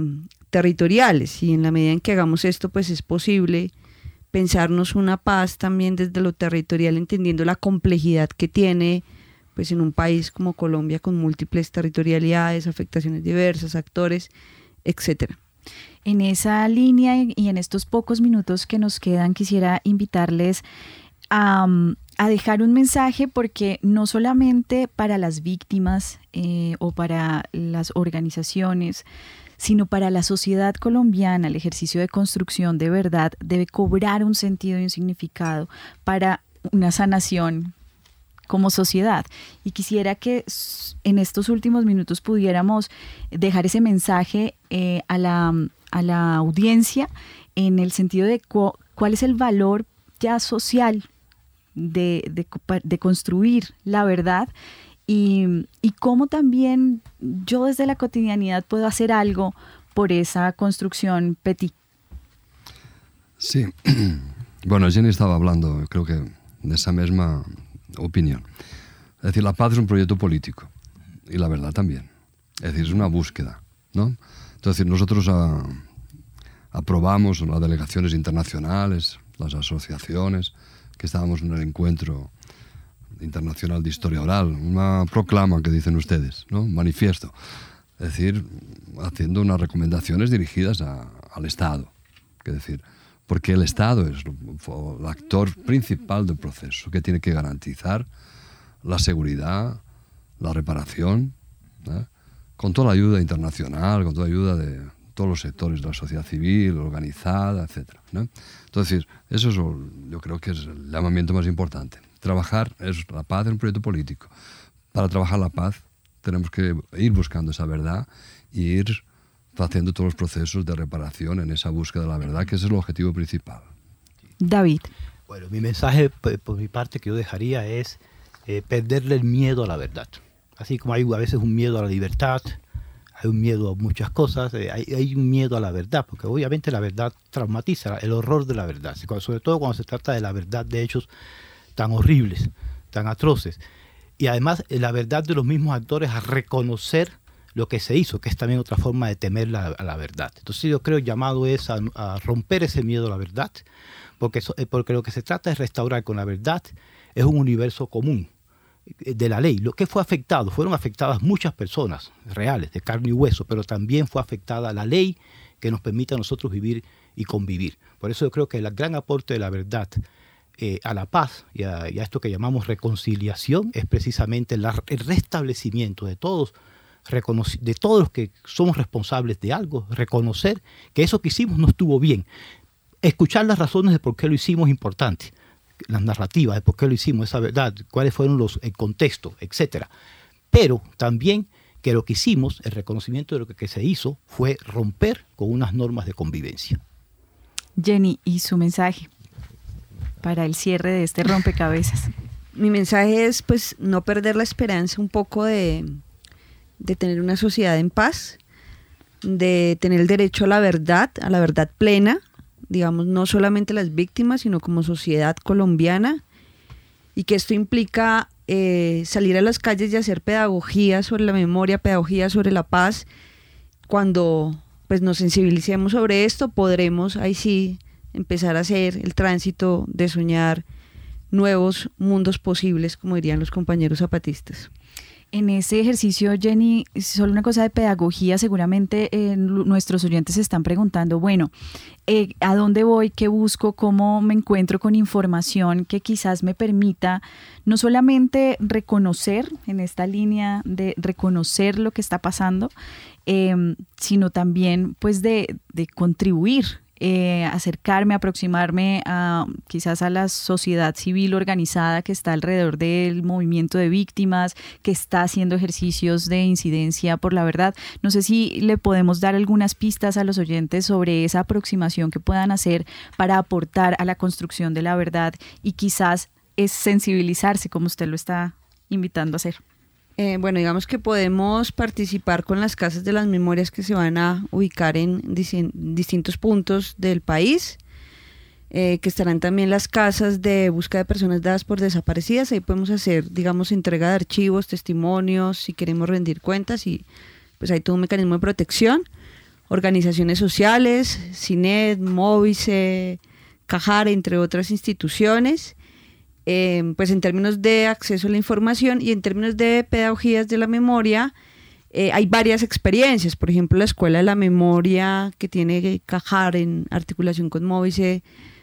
territoriales. Y en la medida en que hagamos esto, pues es posible pensarnos una paz también desde lo territorial, entendiendo la complejidad que tiene pues en un país como Colombia con múltiples territorialidades, afectaciones diversas, actores, etcétera. En esa línea y en estos pocos minutos que nos quedan, quisiera invitarles a, a dejar un mensaje porque no solamente para las víctimas eh, o para las organizaciones, sino para la sociedad colombiana el ejercicio de construcción de verdad debe cobrar un sentido y un significado para una sanación como sociedad. Y quisiera que en estos últimos minutos pudiéramos dejar ese mensaje eh, a, la, a, la, audiencia en el sentido de cu cuál es el valor ya social de, de, de construir la verdad y, y, cómo también yo desde la cotidianidad puedo hacer algo por esa construcción petit. Sí, bueno, Jenny estaba hablando, creo que de esa misma opinión. Es decir, la paz es un proyecto político y la verdad también. Es decir, es una búsqueda, ¿no? Entonces, nosotros a, ah, aprobamos las delegaciones internacionales, las asociaciones, que estábamos en el encuentro internacional de historia oral, una proclama que dicen ustedes, ¿no? manifiesto. Es decir, haciendo unas recomendaciones dirigidas a, al Estado. Es decir, porque el Estado es el actor principal del proceso, que tiene que garantizar la seguridad, la reparación, ¿eh? con toda la ayuda internacional, con toda la ayuda de todos los sectores de la sociedad civil, organizada, etc. ¿no? Entonces, eso es, yo creo que es el llamamiento más importante. Trabajar es la paz en un proyecto político. Para trabajar la paz tenemos que ir buscando esa verdad y ir haciendo todos los procesos de reparación en esa búsqueda de la verdad, que ese es el objetivo principal. David. Bueno, mi mensaje por mi parte que yo dejaría es eh, perderle el miedo a la verdad. Así como hay a veces un miedo a la libertad, hay un miedo a muchas cosas, eh, hay, hay, un miedo a la verdad, porque obviamente la verdad traumatiza, el horror de la verdad, sobre todo cuando se trata de la verdad de hechos tan horribles, tan atroces. Y además eh, la verdad de los mismos actores a reconocer lo que se hizo, que es también otra forma de temer la, verdad. Entonces yo creo el llamado es a, romper ese miedo a la verdad, porque, eso, eh, porque lo que se trata es restaurar con la verdad, es un universo común eh, de la ley. Lo que fue afectado, fueron afectadas muchas personas reales, de carne y hueso, pero también fue afectada la ley que nos permite a nosotros vivir y convivir. Por eso yo creo que el gran aporte de la verdad eh, a la paz y a, esto que llamamos reconciliación es precisamente el restablecimiento de todos de todos los que somos responsables de algo, reconocer que eso que hicimos no estuvo bien, escuchar las razones de por qué lo hicimos es importante, las narrativas de por qué lo hicimos, esa verdad, cuáles fueron los el contexto, etcétera. Pero también que lo que hicimos, el reconocimiento de lo que se hizo, fue romper con unas normas de convivencia. Jenny, ¿y su mensaje para el cierre de este rompecabezas? Mi mensaje es pues no perder la esperanza un poco de, de tener una sociedad en paz, de tener el derecho a la verdad, a la verdad plena, digamos, no solamente las víctimas, sino como sociedad colombiana, y que esto implica eh, salir a las calles y hacer pedagogía sobre la memoria, pedagogía sobre la paz. Cuando pues nos sensibilicemos sobre esto, podremos ahí sí empezar a hacer el tránsito de soñar nuevos mundos posibles, como dirían los compañeros zapatistas. En ese ejercicio, Jenny, solo una cosa de pedagogía, seguramente eh, nuestros oyentes se están preguntando, bueno, eh, ¿a dónde voy? ¿Qué busco? ¿Cómo me encuentro con información que quizás me permita no solamente reconocer en esta línea de reconocer lo que está pasando, eh, sino también pues de, de contribuir eh, acercarme, aproximarme a quizás a la sociedad civil organizada que está alrededor del movimiento de víctimas, que está haciendo ejercicios de incidencia por la verdad. No sé si le podemos dar algunas pistas a los oyentes sobre esa aproximación que puedan hacer para aportar a la construcción de la verdad y quizás es sensibilizarse como usted lo está invitando a hacer. Eh, bueno, digamos que podemos participar con las casas de las memorias que se van a ubicar en distintos puntos del país, eh, que estarán también las casas de búsqueda de personas dadas por desaparecidas. Ahí podemos hacer, digamos, entrega de archivos, testimonios, si queremos rendir cuentas y pues hay todo un mecanismo de protección. Organizaciones sociales, CINED, Móvice, Cajar, entre otras instituciones. Eh, pues en términos de acceso a la información y en términos de pedagogías de la memoria, eh, hay varias experiencias. Por ejemplo, la Escuela de la Memoria que tiene Cajar en articulación con Móvice,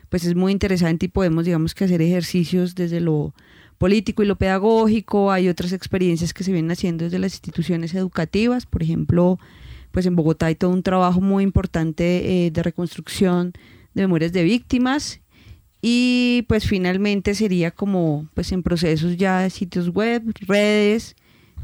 pues es muy interesante y podemos, digamos, que hacer ejercicios desde lo político y lo pedagógico. Hay otras experiencias que se vienen haciendo desde las instituciones educativas. Por ejemplo, pues en Bogotá hay todo un trabajo muy importante eh, de reconstrucción de memorias de víctimas y pues finalmente sería como pues en procesos ya de sitios web, redes,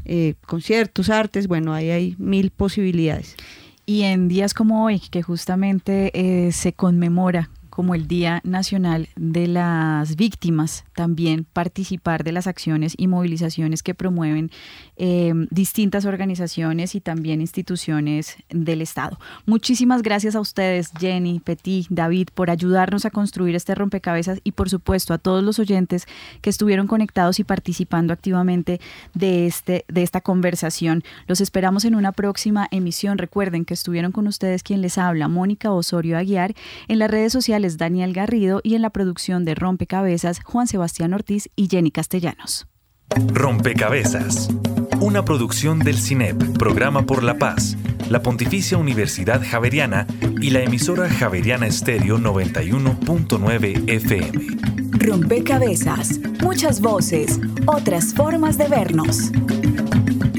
eh, conciertos, artes, bueno, ahí hay mil posibilidades. Y en días como hoy, que justamente eh, se conmemora como el Día Nacional de las Víctimas, también participar de las acciones y movilizaciones que promueven eh, distintas organizaciones y también instituciones del Estado. Muchísimas gracias a ustedes, Jenny, Petit, David, por ayudarnos a construir este rompecabezas y por supuesto a todos los oyentes que estuvieron conectados y participando activamente de, este, de esta conversación. Los esperamos en una próxima emisión. Recuerden que estuvieron con ustedes quien les habla, Mónica Osorio Aguiar, en las redes sociales Daniel Garrido y en la producción de Rompecabezas Juan Sebastián Ortiz y Jenny Castellanos. Rompecabezas, una producción del CINEP, Programa por la Paz, la Pontificia Universidad Javeriana y la emisora Javeriana Estéreo 91.9 FM. Rompecabezas, muchas voces, otras formas de vernos.